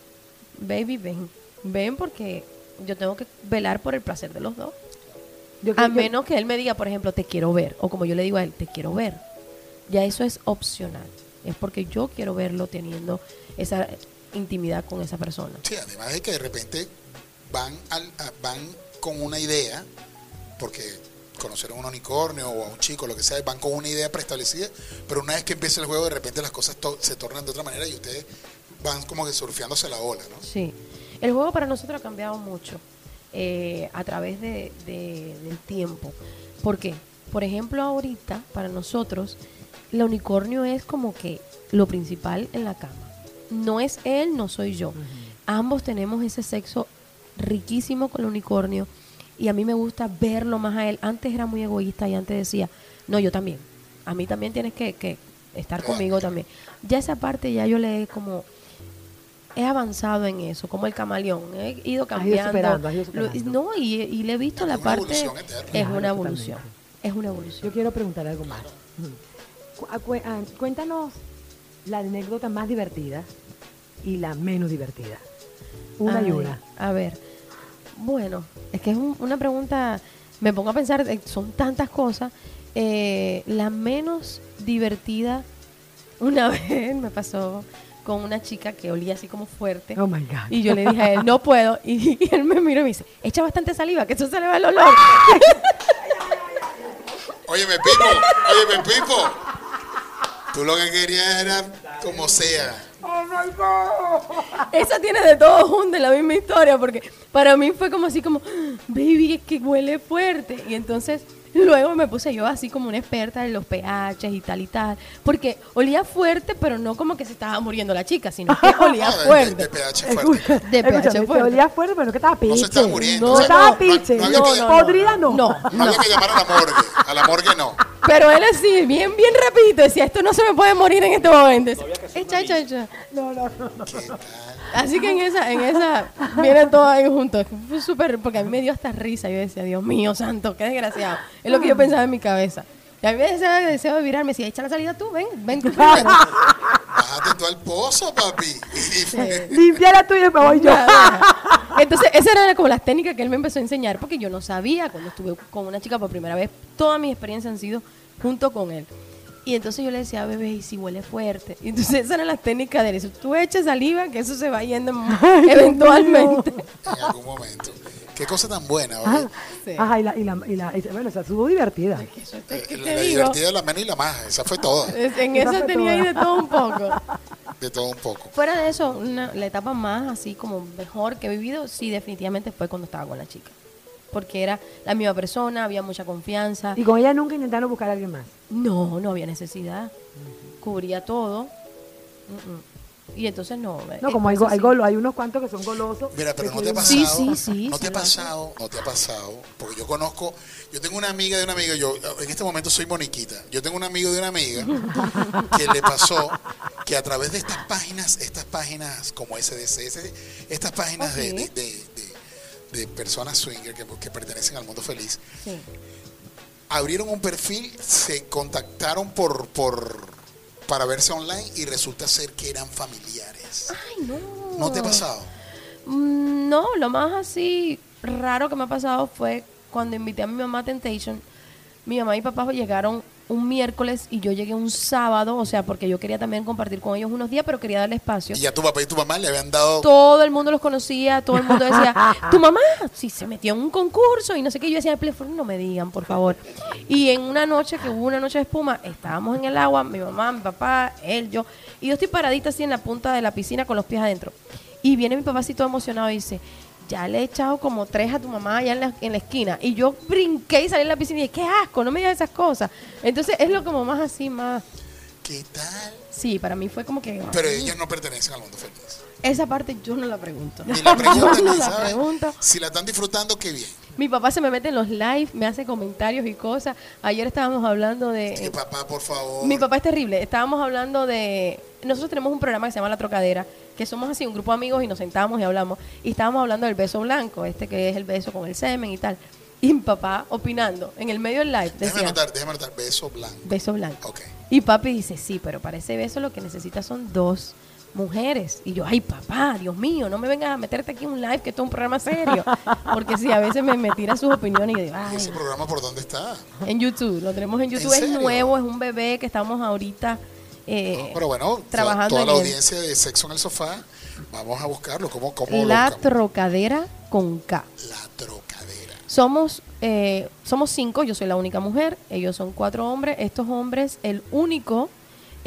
Baby, ven. Ven porque yo tengo que velar por el placer de los dos. Yo A menos que él me diga, por ejemplo, te quiero ver. O como yo le digo a él, te quiero ver. Ya eso es opcional. Es porque yo quiero verlo teniendo esa intimidad con esa persona. Sí, además de que de repente van, al, a- van con una idea, porque conocieron a un unicornio o a un chico, lo que sea, van con una idea preestablecida, pero una vez que empieza el juego, de repente las cosas to- se tornan de otra manera y ustedes van como que surfeándose la ola, ¿no? Sí. El juego para nosotros ha cambiado mucho eh, a través de, de- del tiempo. ¿Por qué? Por ejemplo, ahorita, para nosotros, el unicornio es como que lo principal en la cama. No es él, no soy yo. Ambos tenemos ese sexo riquísimo con el unicornio y a mí me gusta verlo más a él. Antes era muy egoísta y antes decía, no, yo también. A mí también tienes que, que estar conmigo también. Ya esa parte ya yo le he como he avanzado en eso, como el camaleón, he ido Has ido cambiando. superando, has ido Lo- superando. no, y, y le he visto Es la parte evolución eterna. es Claro, una totalmente. evolución. Es una evolución. Yo quiero preguntar algo más. Ah, ah, Cuéntanos la anécdota más divertida y la menos divertida. Una y Ay, una. A ver, bueno, es que es un- una pregunta, me pongo a pensar, eh, son tantas cosas. Eh, la menos divertida, una *laughs* vez me pasó con una chica que olía así como fuerte. Oh my God. Y yo le dije a él, no puedo. *laughs* Y, y él me miró y me dice, echa bastante saliva, que eso se le va el olor. Óyeme, Pipo, óyeme, Pipo. Tú lo que querías era como sea. Esa tiene de todo junto en la misma historia, porque para mí fue como así como, baby, es que huele fuerte. Y entonces *laughs* luego me puse yo así como una experta en los pH y tal y tal, porque olía fuerte, pero no como que se estaba muriendo la chica, sino que *laughs* olía Ah, de- de- fuerte. de pH fuerte. De pH Escúchame, fuerte. olía fuerte, pero que estaba piche. No se estaba muriendo. No, o sea, estaba no- piche. no Podrida no. No, No había que llamar a la morgue. A la morgue no. Pero él así, bien, bien rapidito, decía, esto no se me puede morir en este momento. Echa, echa, echa. No, no, no. Así que en esa, en esa, vienen todos ahí juntos. Fue súper, porque a mí me dio hasta risa. Yo decía, Dios mío, santo, qué desgraciado. Es lo que yo pensaba en mi cabeza. Y a mí me decía, deseo de virar, me decía, echa la salida tú, ven, ven tú *laughs* primero. Bájate tú al pozo, papi. Y- Limpia la tuya y me voy yo. Entonces, esa era como las técnicas que él me empezó a enseñar, porque yo no sabía cuando estuve con una chica por primera vez. Todas mis experiencias han sido junto con él. Y entonces yo le decía, bebé, y si huele fuerte. Y entonces esa era la técnica de eso. Tú echas saliva, que eso se va yendo *laughs* eventualmente. En algún momento. Qué cosa tan buena, Ajá, ¿oye? Sí. Ajá, y la, y la, y la, y- bueno, esa estuvo divertida. Eh, ¿Qué la, te la digo? divertida, la menos y la más. Esa fue toda. *laughs* Es- En Esa eso fue tenía ahí de todo un poco. De todo un poco. Fuera de eso, una- la etapa más así como mejor que he vivido, sí, definitivamente fue cuando estaba con la chica. Porque era la misma persona, había mucha confianza. Y con ella nunca intentaron buscar a alguien más. No, no había necesidad. Cubría todo. Y entonces no. No, como hay, go- hay, golo- hay unos cuantos que son golosos. Mira, pero no te ha pasado. Sí, sí, sí, no te ha pasado, no te ha pasado. Porque yo conozco, yo tengo una amiga de una amiga, yo en este momento soy Moniquita. Yo tengo un amigo de una amiga *laughs* que le pasó que a través de estas páginas, estas páginas como SDCS, estas páginas de, de- de- de personas swinger que, que pertenecen al mundo feliz, Sí. abrieron un perfil, se contactaron por, por para verse online y resulta ser que eran familiares. Ay, no. ¿No te ha pasado? Mm, No, lo más así raro que me ha pasado fue cuando invité a mi mamá a Temptation. Mi mamá y papá llegaron un miércoles y yo llegué un sábado, o sea, porque yo quería también compartir con ellos unos días, pero quería darle espacio. Y ya tu papá y tu mamá le habían dado Todo el mundo los conocía, todo el mundo decía, *laughs* tu mamá, sí, se metió en un concurso y no sé qué. Yo decía, "Please, no me digan, por favor. Y en una noche, que hubo una noche de espuma, estábamos en el agua, mi mamá, mi papá, él, yo, y yo estoy paradita así en la punta de la piscina con los pies adentro. Y viene mi papá así todo emocionado y dice, ya le he echado como tres a tu mamá allá en la, en la esquina. Y yo brinqué y salí en la piscina y dije, qué asco, no me digas esas cosas. Entonces es lo como más así, más... ¿Qué tal? Sí, para mí fue como que... Pero ellos no pertenecen al mundo feliz. Esa parte yo no la pregunto. Ni la preguntan, *laughs* Yo no ni la saben. pregunto. Si la están disfrutando, qué bien. Mi papá se me mete en los live, me hace comentarios y cosas. Ayer estábamos hablando de... papá, por favor. Mi papá es terrible. Estábamos hablando de... Nosotros tenemos un programa que se llama La Trocadera, que somos así un grupo de amigos y nos sentamos y hablamos. Y estábamos hablando del beso blanco, este que es el beso con el semen y tal. Y mi papá opinando en el medio del live Déjame decía, anotar, déjame anotar. Beso blanco. beso blanco. Ok. Y papi dice, sí, pero para ese beso lo que necesitas son dos mujeres. Y yo, ay papá, Dios mío, no me vengas a meterte aquí en un live, que esto es un programa serio. Porque sí, a veces me, me tira sus opiniones y digo, ¿Y ay, ese programa por dónde está? en YouTube, lo tenemos en YouTube, es nuevo, es un bebé que estamos ahorita eh, No, pero bueno, trabajando toda, toda la audiencia de Sexo en el Sofá, vamos a buscarlo. ¿Cómo, cómo La? Trocadera con K. La trocadera. Somos, eh, somos cinco, yo soy la única mujer, ellos son cuatro hombres. Estos hombres, el único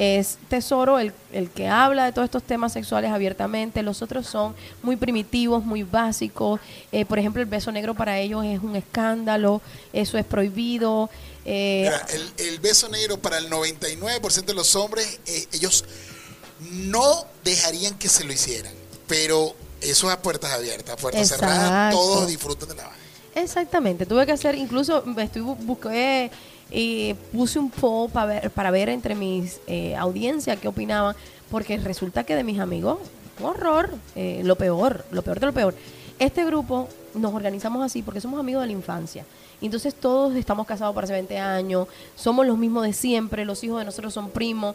es Tesoro, el, el que habla de todos estos temas sexuales abiertamente. Los otros son muy primitivos, muy básicos. Eh, por ejemplo, el beso negro para ellos es un escándalo, eso es prohibido. Eh, Mira, el, el beso negro para el 99% de los hombres, eh, ellos no dejarían que se lo hicieran. Pero eso es a puertas abiertas, a puertas cerradas, todos disfrutan de la vaina. Exactamente, tuve que hacer, incluso estoy bu- busqué y puse un poll para ver, para ver entre mis eh, audiencias qué opinaban, porque resulta que de mis amigos, horror, eh, lo peor, lo peor de lo peor. Este grupo nos organizamos así porque somos amigos de la infancia. Entonces todos estamos casados para hace 20 años, somos los mismos de siempre, los hijos de nosotros son primos.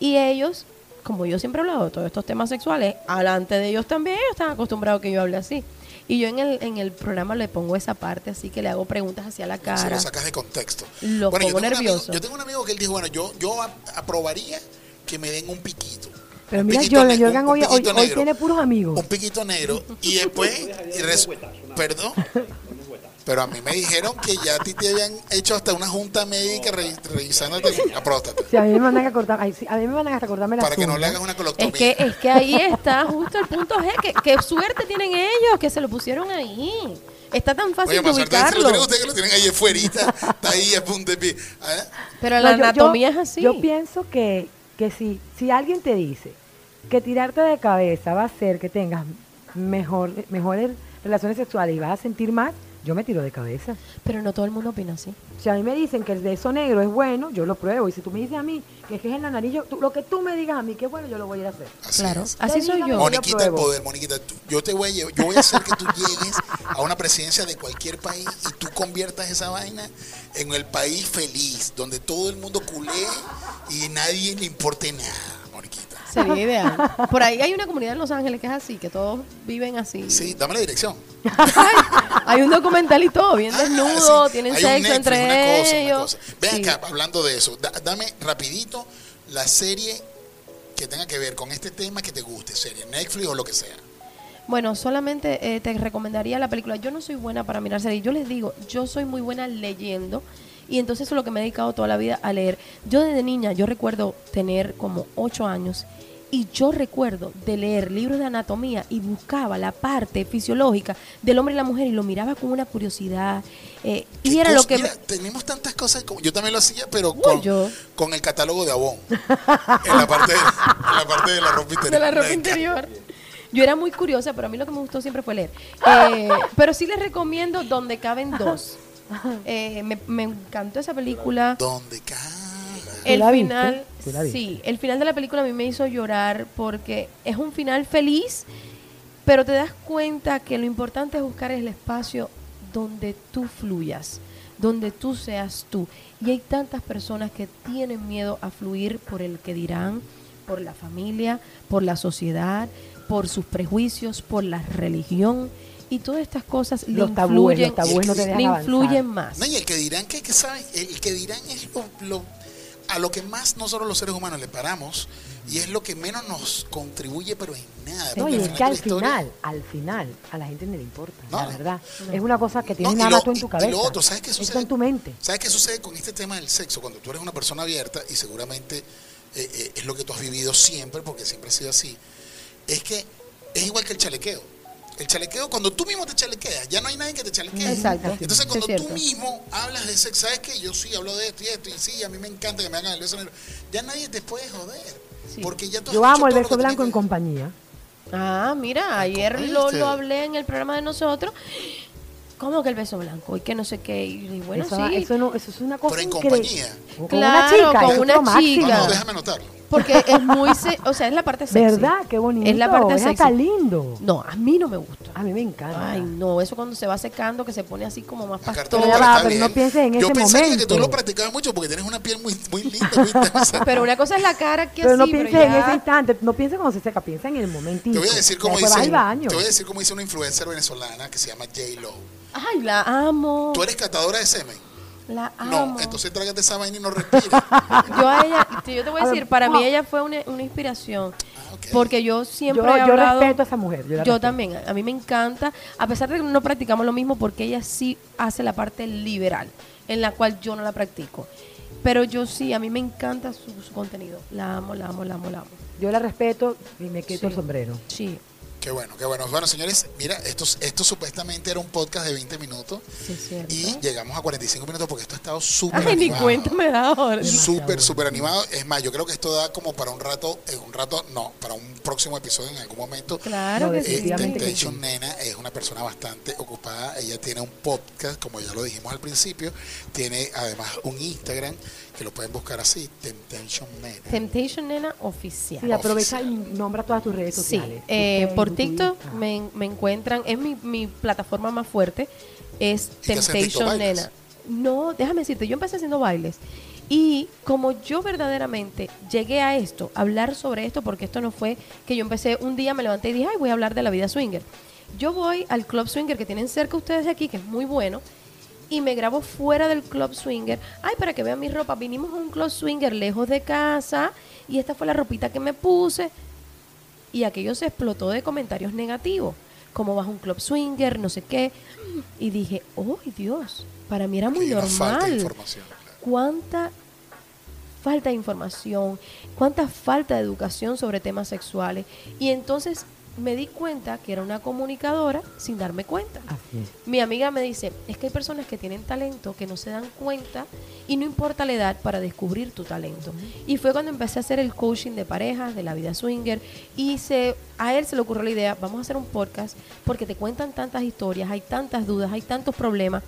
Y ellos, como yo siempre he hablado de todos estos temas sexuales, alante de ellos también, ellos están acostumbrados que yo hable así. Y yo en el, en el programa le pongo esa parte, así que le hago preguntas hacia la Si cara. lo sacas de contexto. Lo yo pongo amigo- nervioso. yo tengo un amigo que él dijo, bueno, yo, yo aprobaría que me den un piquito. Pero mira, Jordan un hoy, hoy, hoy tiene puros amigos. Un piquito negro. Y después... y res- Perdón. *laughs* Pero a mí me dijeron que ya a ti te habían hecho hasta una junta médica re- revisándote la próstata. Si a mí me mandan a cortar, ay, sí, a mí me mandan hasta cortarme la Para que no le hagas una Es coloctomía. que, es que ahí está justo el punto G, que, que suerte tienen ellos, que se lo pusieron ahí. Está tan fácil Oye, de si lo ubicarlo. tienen ustedes que lo tienen ahí afuera, está ahí a punto de pie. ¿Ah? Pero No, la yo- yo- anatomía es así. Yo pienso que, que si, si alguien te dice que tirarte de cabeza va a hacer que tengas mejor, mejores relaciones sexuales y vas a sentir más, yo me tiro de cabeza. Pero no todo el mundo opina así. Si a mí me dicen que el beso negro es bueno, yo lo pruebo. Y si tú me dices a mí que es nariz, yo- tú- lo que tú me digas a mí que es bueno, yo lo voy a ir a hacer. Así Claro, es. así soy yo. Moni- Moniquita el poder, Moniquita, tú- yo te voy a llevar- yo voy a hacer que tú llegues a una presidencia de cualquier país y tú conviertas esa vaina en el país feliz, donde todo el mundo culé y nadie le importe nada. Sería ideal. Por ahí hay una comunidad en Los Ángeles que es así, que todos viven así. Sí, dame la dirección. hay un documental y todo, bien Ah, desnudo, sí. tienen Hay sexo Netflix, entre una cosa, una ellos. cosa. Ven Sí. acá, hablando de eso, da- dame rapidito la serie que tenga que ver con este tema que te guste, serie Netflix o lo que sea. Bueno, solamente eh, te recomendaría la película. Yo no soy buena para mirar series. Yo les digo, yo soy muy buena leyendo. Y entonces eso es lo que me he dedicado toda la vida a leer. Yo desde niña, yo recuerdo tener como ocho años. Y yo recuerdo de leer libros de anatomía y buscaba la parte fisiológica del hombre y la mujer y lo miraba con una curiosidad. eh, y ¿Qué era cosa? lo que... Mira, tenemos tantas cosas, como- yo también lo hacía, pero Uy, con, yo. con el catálogo de Avon. *laughs* en, la parte de, en la parte de la ropa interior. de la ropa interior. Yo era muy curiosa, pero a mí lo que me gustó siempre fue leer. *laughs* Eh, pero sí les recomiendo Donde caben dos. Eh, me, me encantó esa película. ¿Dónde cae? El la final, ¿Tú la viste? sí, el final de la película a mí me hizo llorar porque es un final feliz, pero te das cuenta que lo importante es buscar el espacio donde tú fluyas, donde tú seas tú. Y hay tantas personas que tienen miedo a fluir por el que dirán, por la familia, por la sociedad, por sus prejuicios, por la religión. Y todas estas cosas le Los tabúes, influyen, los tabúes no te dejan le influyen más. No, y el que dirán que, que saben, el que dirán es lo, lo- a lo que más nosotros los seres humanos le paramos y es lo que menos nos contribuye, pero en nada. No, y al es que al historia- final, al final, a la gente no le importa, la No. verdad. Es una cosa que tienes No, y nada lo- más tú en y- tu y cabeza. lo otro, ¿sabes qué Está sucede? en tu mente. ¿Sabes qué sucede con este tema del sexo? Cuando tú eres una persona abierta, y seguramente eh, eh, es lo que tú has vivido siempre, porque siempre ha sido así, es que es igual que el chalequeo. El chalequeo, cuando tú mismo te chalequeas, ya no hay nadie que te chalequee. Exacto. Entonces, Es cuando tú mismo hablas de sexo, ¿sabes qué? Yo sí hablo de esto y esto, y sí, a mí me encanta que me hagan el beso negro. Ya nadie te puede joder. Sí. Porque ya tú Yo amo el beso que blanco en que- compañía. Ah, mira, ayer ¿Cómo lo, lo hablé en el programa de nosotros. ¿Cómo que el beso blanco? Y que no sé qué. Y bueno, eso, sí. eso, no, eso es una cosa Pero en compañía. Con Claro, una chica, con es una máximo. No, chica. no, déjame anotarlo. Porque es muy. se- o sea, es la parte sexy. ¿Verdad? Qué bonito. Es la parte es sexy. lindo. No, a mí no me gusta. A mí me encanta. Ay, no, eso cuando se va secando, que se pone así como más pastoso. Ya está no pienses en Yo ese pensaría que tú lo practicabas mucho porque tienes una piel muy, muy linda, muy intensa. *laughs* Pero una cosa es la cara que pero no así, pienses pero en ya- ese instante, no pienses cuando se seca, piensa en el momentito. Te voy a decir vas dice, al baño. te voy a decir cómo dice una influencer venezolana que se llama J Lo. Ay, la amo. Tú eres catadora de semen. La amo. No, entonces trágate esa vaina y no respires. *laughs* Yo a ella, yo te voy a decir, para mí ella fue una, una inspiración. Ah. Porque yo yo, siempre he yo hablado... respeto a esa mujer. Yo, Yo también, a mí me encanta, a pesar de que no practicamos lo mismo, porque ella sí hace la parte liberal, en la cual yo no la practico. Pero yo sí, a mí me encanta su, su contenido. La amo, la amo, la amo, la amo. Yo la respeto y me quito Sí. el sombrero. Sí, Qué bueno, qué bueno. Bueno, señores, mira, esto, esto supuestamente era un podcast de 20 minutos sí cierto. y llegamos a 45 minutos porque esto ha estado súper Ay, ni animado. cuenta me da ahora. Súper, súper animado. Es más, yo creo que esto da como para un rato, eh, un rato, no, para un próximo episodio en algún momento. Claro No, que Eh, Temptation Nena es una persona bastante ocupada. Ella tiene un podcast, como ya lo dijimos al principio. Tiene además un Instagram que lo pueden buscar así, Temptation Nena. Temptation Nena oficial. Sí, aprovecha y nombra todas tus redes Sí, sociales. eh, Tu por TikTok me, me encuentran, es mi, mi plataforma más fuerte, es ¿Y Temptation? Nena. No, déjame decirte, yo empecé haciendo bailes y como yo verdaderamente llegué a esto, a hablar sobre esto, porque esto no fue que yo empecé un día, me levanté y dije, ay, voy a hablar de la vida swinger. Yo voy al club swinger que tienen cerca ustedes de aquí, que es muy bueno, y me grabo fuera del club swinger. Ay, para que vean mi ropa, vinimos a un club swinger lejos de casa y esta fue la ropita que me puse y aquello se explotó de comentarios negativos, como vas a un club swinger, no sé qué. Y dije, oh Dios, para mí era muy falta de normal. información. claro. ¿Cuánta falta de información? ¿Cuánta falta de educación sobre temas sexuales? Y entonces me di cuenta que era una comunicadora sin darme cuenta. Mi amiga me dice, es que hay personas que tienen talento que no se dan cuenta y no importa la edad para descubrir tu talento. Y fue cuando empecé a hacer el coaching de parejas, de la vida swinger, y se, a él se le ocurrió la idea, vamos a hacer un podcast porque te cuentan tantas historias, hay tantas dudas, hay tantos problemas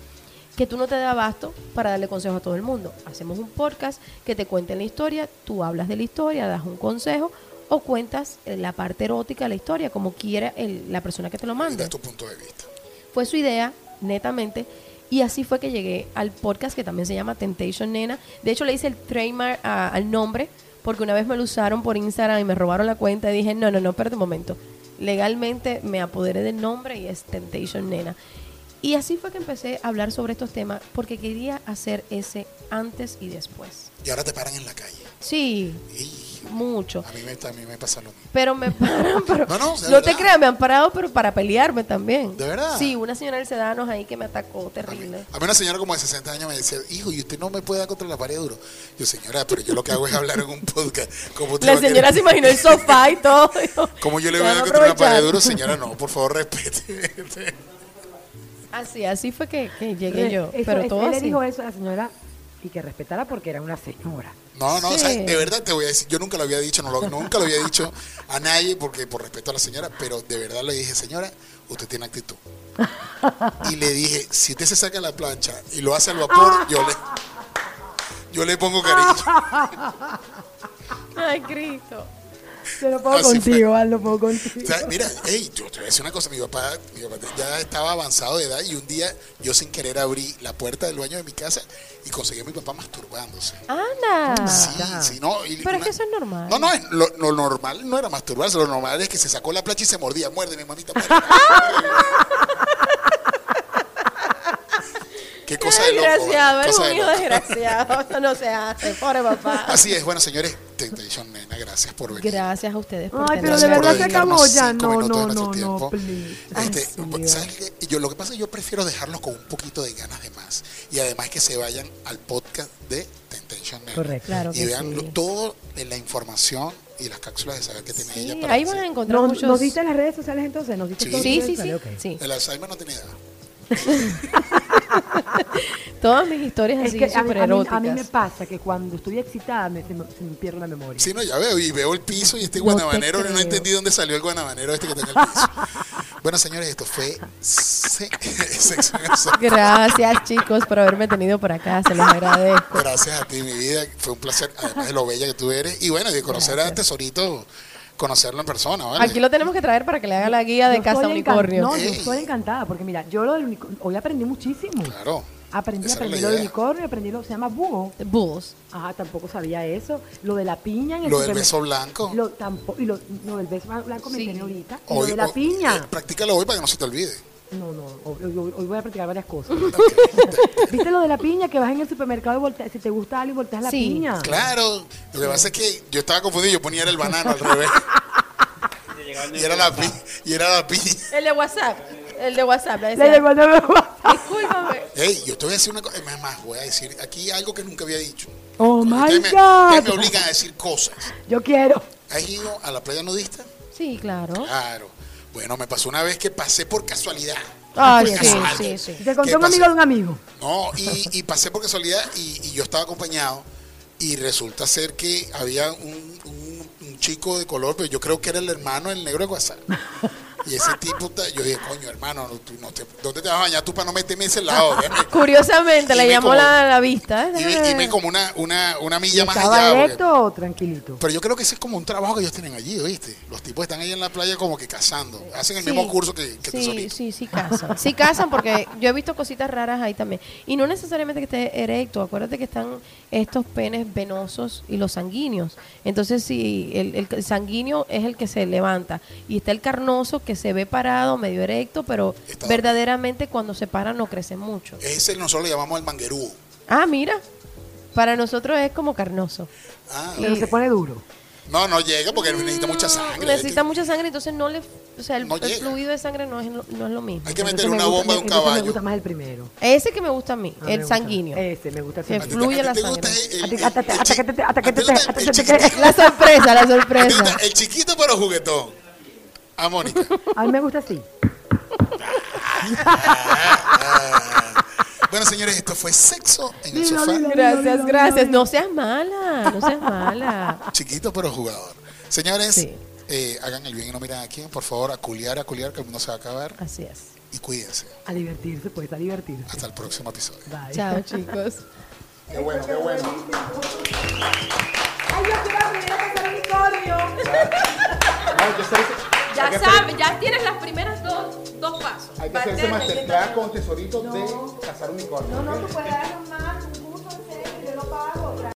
que tú no te das abasto para darle consejo a todo el mundo. Hacemos un podcast que te cuenten la historia, tú hablas de la historia, das un consejo o cuentas eh, la parte erótica de la historia, como quiera el- la persona que te lo Y mande das tu punto de vista. fue su idea, netamente. Y así fue que llegué al podcast que también se llama Temptation Nena. De hecho, le hice el trademark a- al nombre porque una vez me lo usaron por Instagram y me robaron la cuenta y dije, no, no, no, espérate un momento. Legalmente me apoderé del nombre y es Temptation Nena. Y así fue que empecé a hablar sobre estos temas porque quería hacer ese antes y después. Y ahora te paran en la calle. Sí, Y mucho. a mí me, a mí me pasa lo mismo. Pero me paran, *laughs* pero No, te creas, me han parado, pero para pelearme también. ¿De verdad? Sí, una señora del Sedanos ahí que me atacó A mí, terrible. a mí una señora como de 60 años me decía, hijo, y usted no me puede dar contra la pared duro. Yo, señora, pero yo lo que hago es hablar en un podcast. ¿Cómo usted va La señora se imaginó el sofá y todo. *laughs* ¿Cómo yo le voy a dar contra la pared duro? Señora, no, por favor, respete. *laughs* Así, así fue que, que llegué yo. Eso- pero eso- todo él le dijo eso a la señora y que respetara porque era una señora. No, no, Sí. o sea, de verdad te voy a decir, yo nunca lo había dicho, no lo- nunca lo había dicho a nadie porque por respeto a la señora, pero de verdad le dije, señora, usted tiene actitud. *laughs* Y le dije, si usted se saca la plancha y lo hace al vapor, yo le, yo le pongo cariño. *laughs* Ay, Cristo. Yo no puedo Así fue. contigo, Al, no puedo contigo. O sea, mira, hey, yo te voy a decir una cosa, mi papá, mi papá ya estaba avanzado de edad y un día yo sin querer abrí la puerta del baño de mi casa y conseguí a mi papá masturbándose. Anda. Sí, Ajá. sí, no. y Ah. Pero es que eso es normal. No, no, es- lo, lo normal no era masturbarse, lo normal es que se sacó la plancha y se mordía. Muérdeme, mamita. muérdeme. *laughs* *laughs* Qué cosa de loco. desgraciado, ¿vale? eres un hijo desgraciado. Eso no se hace, pobre papá. Así es, bueno, señores, Temptation Nena, gracias por venir. Gracias a ustedes por Ay, pero de verdad se acabó ya. No, no, no, no, please. Este, pues. ¿sabes qué? Yo, lo que pasa es que yo prefiero dejarlos con un poquito de ganas de más. Y además que se vayan al podcast de Temptation Nena. Correcto. Claro y vean sí. en la información y las cápsulas de saber que tiene ella. Sí, para ahí van a encontrar ¿Nos, muchos... ¿Nos diste las redes sociales entonces? ¿Nos diste Sí. todo Sí, sí, sí. sociales? Ok. sí. El Alzheimer no tiene edad. *laughs* Todas mis historias Es así que a mí, súper a, mí, eróticas. a mí me pasa que cuando estoy excitada me, se, me, se me pierde la memoria. Sí, no, ya veo, y veo el piso y este No guanabanero, no entendí dónde salió el guanabanero este que está en el piso. *laughs* bueno, señores, esto fue se- *laughs* Sexo en el Sofá. Gracias, chicos, por haberme tenido por acá. Se los agradezco. Gracias a ti, mi vida. Fue un placer, además de lo bella que tú eres. Y bueno, de conocer a Tesorito, conocerlo en persona, ¿vale? Aquí lo tenemos que traer para que le haga la guía de Yo Casa Unicornio. No, yo estoy encantada porque mira, yo lo del unicornio, hoy aprendí muchísimo. Claro. Aprendí, Esa aprendí lo del unicornio, aprendí lo se llama búho. Bulls. Ajá, tampoco sabía eso. Lo de la piña en el Lo del beso blanco. Lo, tampoco, y lo, lo del beso blanco me Sí. ahorita. Y Hoy- lo de la hoy- piña. eh, practícalo hoy para que no se te olvide. No, no, hoy, voy a practicar varias cosas. *laughs* *laughs* ¿Viste lo de la piña? Que vas en el supermercado y volteas, si te gusta algo y volteas la Sí. piña. Claro. Lo que pasa es que yo estaba confundido, yo ponía el banano al revés. *laughs* y era la piña. Y era la piña. El de WhatsApp. El de WhatsApp. le llegó de nuevo. Discúlpame. Ey, yo te voy a decir una cosa, es más, voy a decir aquí algo que nunca había dicho. Oh Porque my ustedes me, ustedes me God. obligan a decir cosas. Yo quiero. ¿Has ido a la playa nudista? Sí, claro. Claro. Bueno, me pasó una vez que pasé por casualidad. Ay, Por sí, casualidad. sí, sí. Te conté ¿Qué un amigo de un amigo. No, y, y pasé por casualidad y, y yo estaba acompañado y resulta ser que había un, un- un chico de color, pero yo creo que era el hermano del negro de WhatsApp. *laughs* Y ese tipo, yo dije, coño, hermano, no, tú no te- ¿dónde te vas a bañar tú para no meterme ese lado? *laughs* Curiosamente, Y le llamó como- la, la vista. ¿eh? Y, y me como una, una, una milla más ¿Estaba allá. porque- directo o tranquilito? pero yo creo que ese es como un trabajo que ellos tienen allí, ¿oíste? Los tipos están ahí en la playa como que cazando. Hacen el Sí. mismo curso que, que Sí, Tesorito. sí, sí casan. Sí casan porque yo he visto cositas raras ahí también. Y no necesariamente que esté erecto. Acuérdate que están estos penes venosos y los sanguíneos. Entonces, si el, el sanguíneo es el que se levanta y está el carnoso que se ve parado, medio erecto, pero Está- verdaderamente cuando se para no crece mucho. Ese nosotros le llamamos el manguerú. Ah, mira. Para nosotros es como carnoso. Ah, Pero se pone duro. no, no llega porque necesita mucha sangre. Necesita Hay que- mucha sangre, entonces no le... O sea, el, No el llega. fluido de sangre no es, lo- no es lo mismo. Hay que Entonces meter me una gusta- bomba de un caballo. Me gusta más el primero. Ese que me gusta a mí, A mí el gusta- sanguíneo. Ese me gusta el Que ¿A ti te- fluye la te sangre. A ti- hasta- el hasta chi- que te- hasta que te- te hasta que te-? La sorpresa, la ¿A ti te sorpresa. El chiquito pero juguetón. A Mónica. A mí me gusta así. *laughs* Bueno, señores, esto fue sexo en el sofá. Gracias, gracias. No seas mala, no seas mala. Chiquito pero jugador. Señores, Sí. eh, hagan el bien y no miren aquí. Por favor, a culiar, a culiar, que el mundo se va a acabar. Así es. Y cuídense. A divertirse, pues, a divertirse. Hasta el próximo episodio. Bye. Chao, *laughs* chicos. Qué bueno, qué bueno. Ay, yo quiero aprender a cazar unicornio. *laughs* ya sabes, ya tienes las primeras dos, dos pasos. Hay que hacerse masterclass con tesoritos no. de cazar unicornio. No, no, tú puedes dar más, un curso en serio, yo lo pago.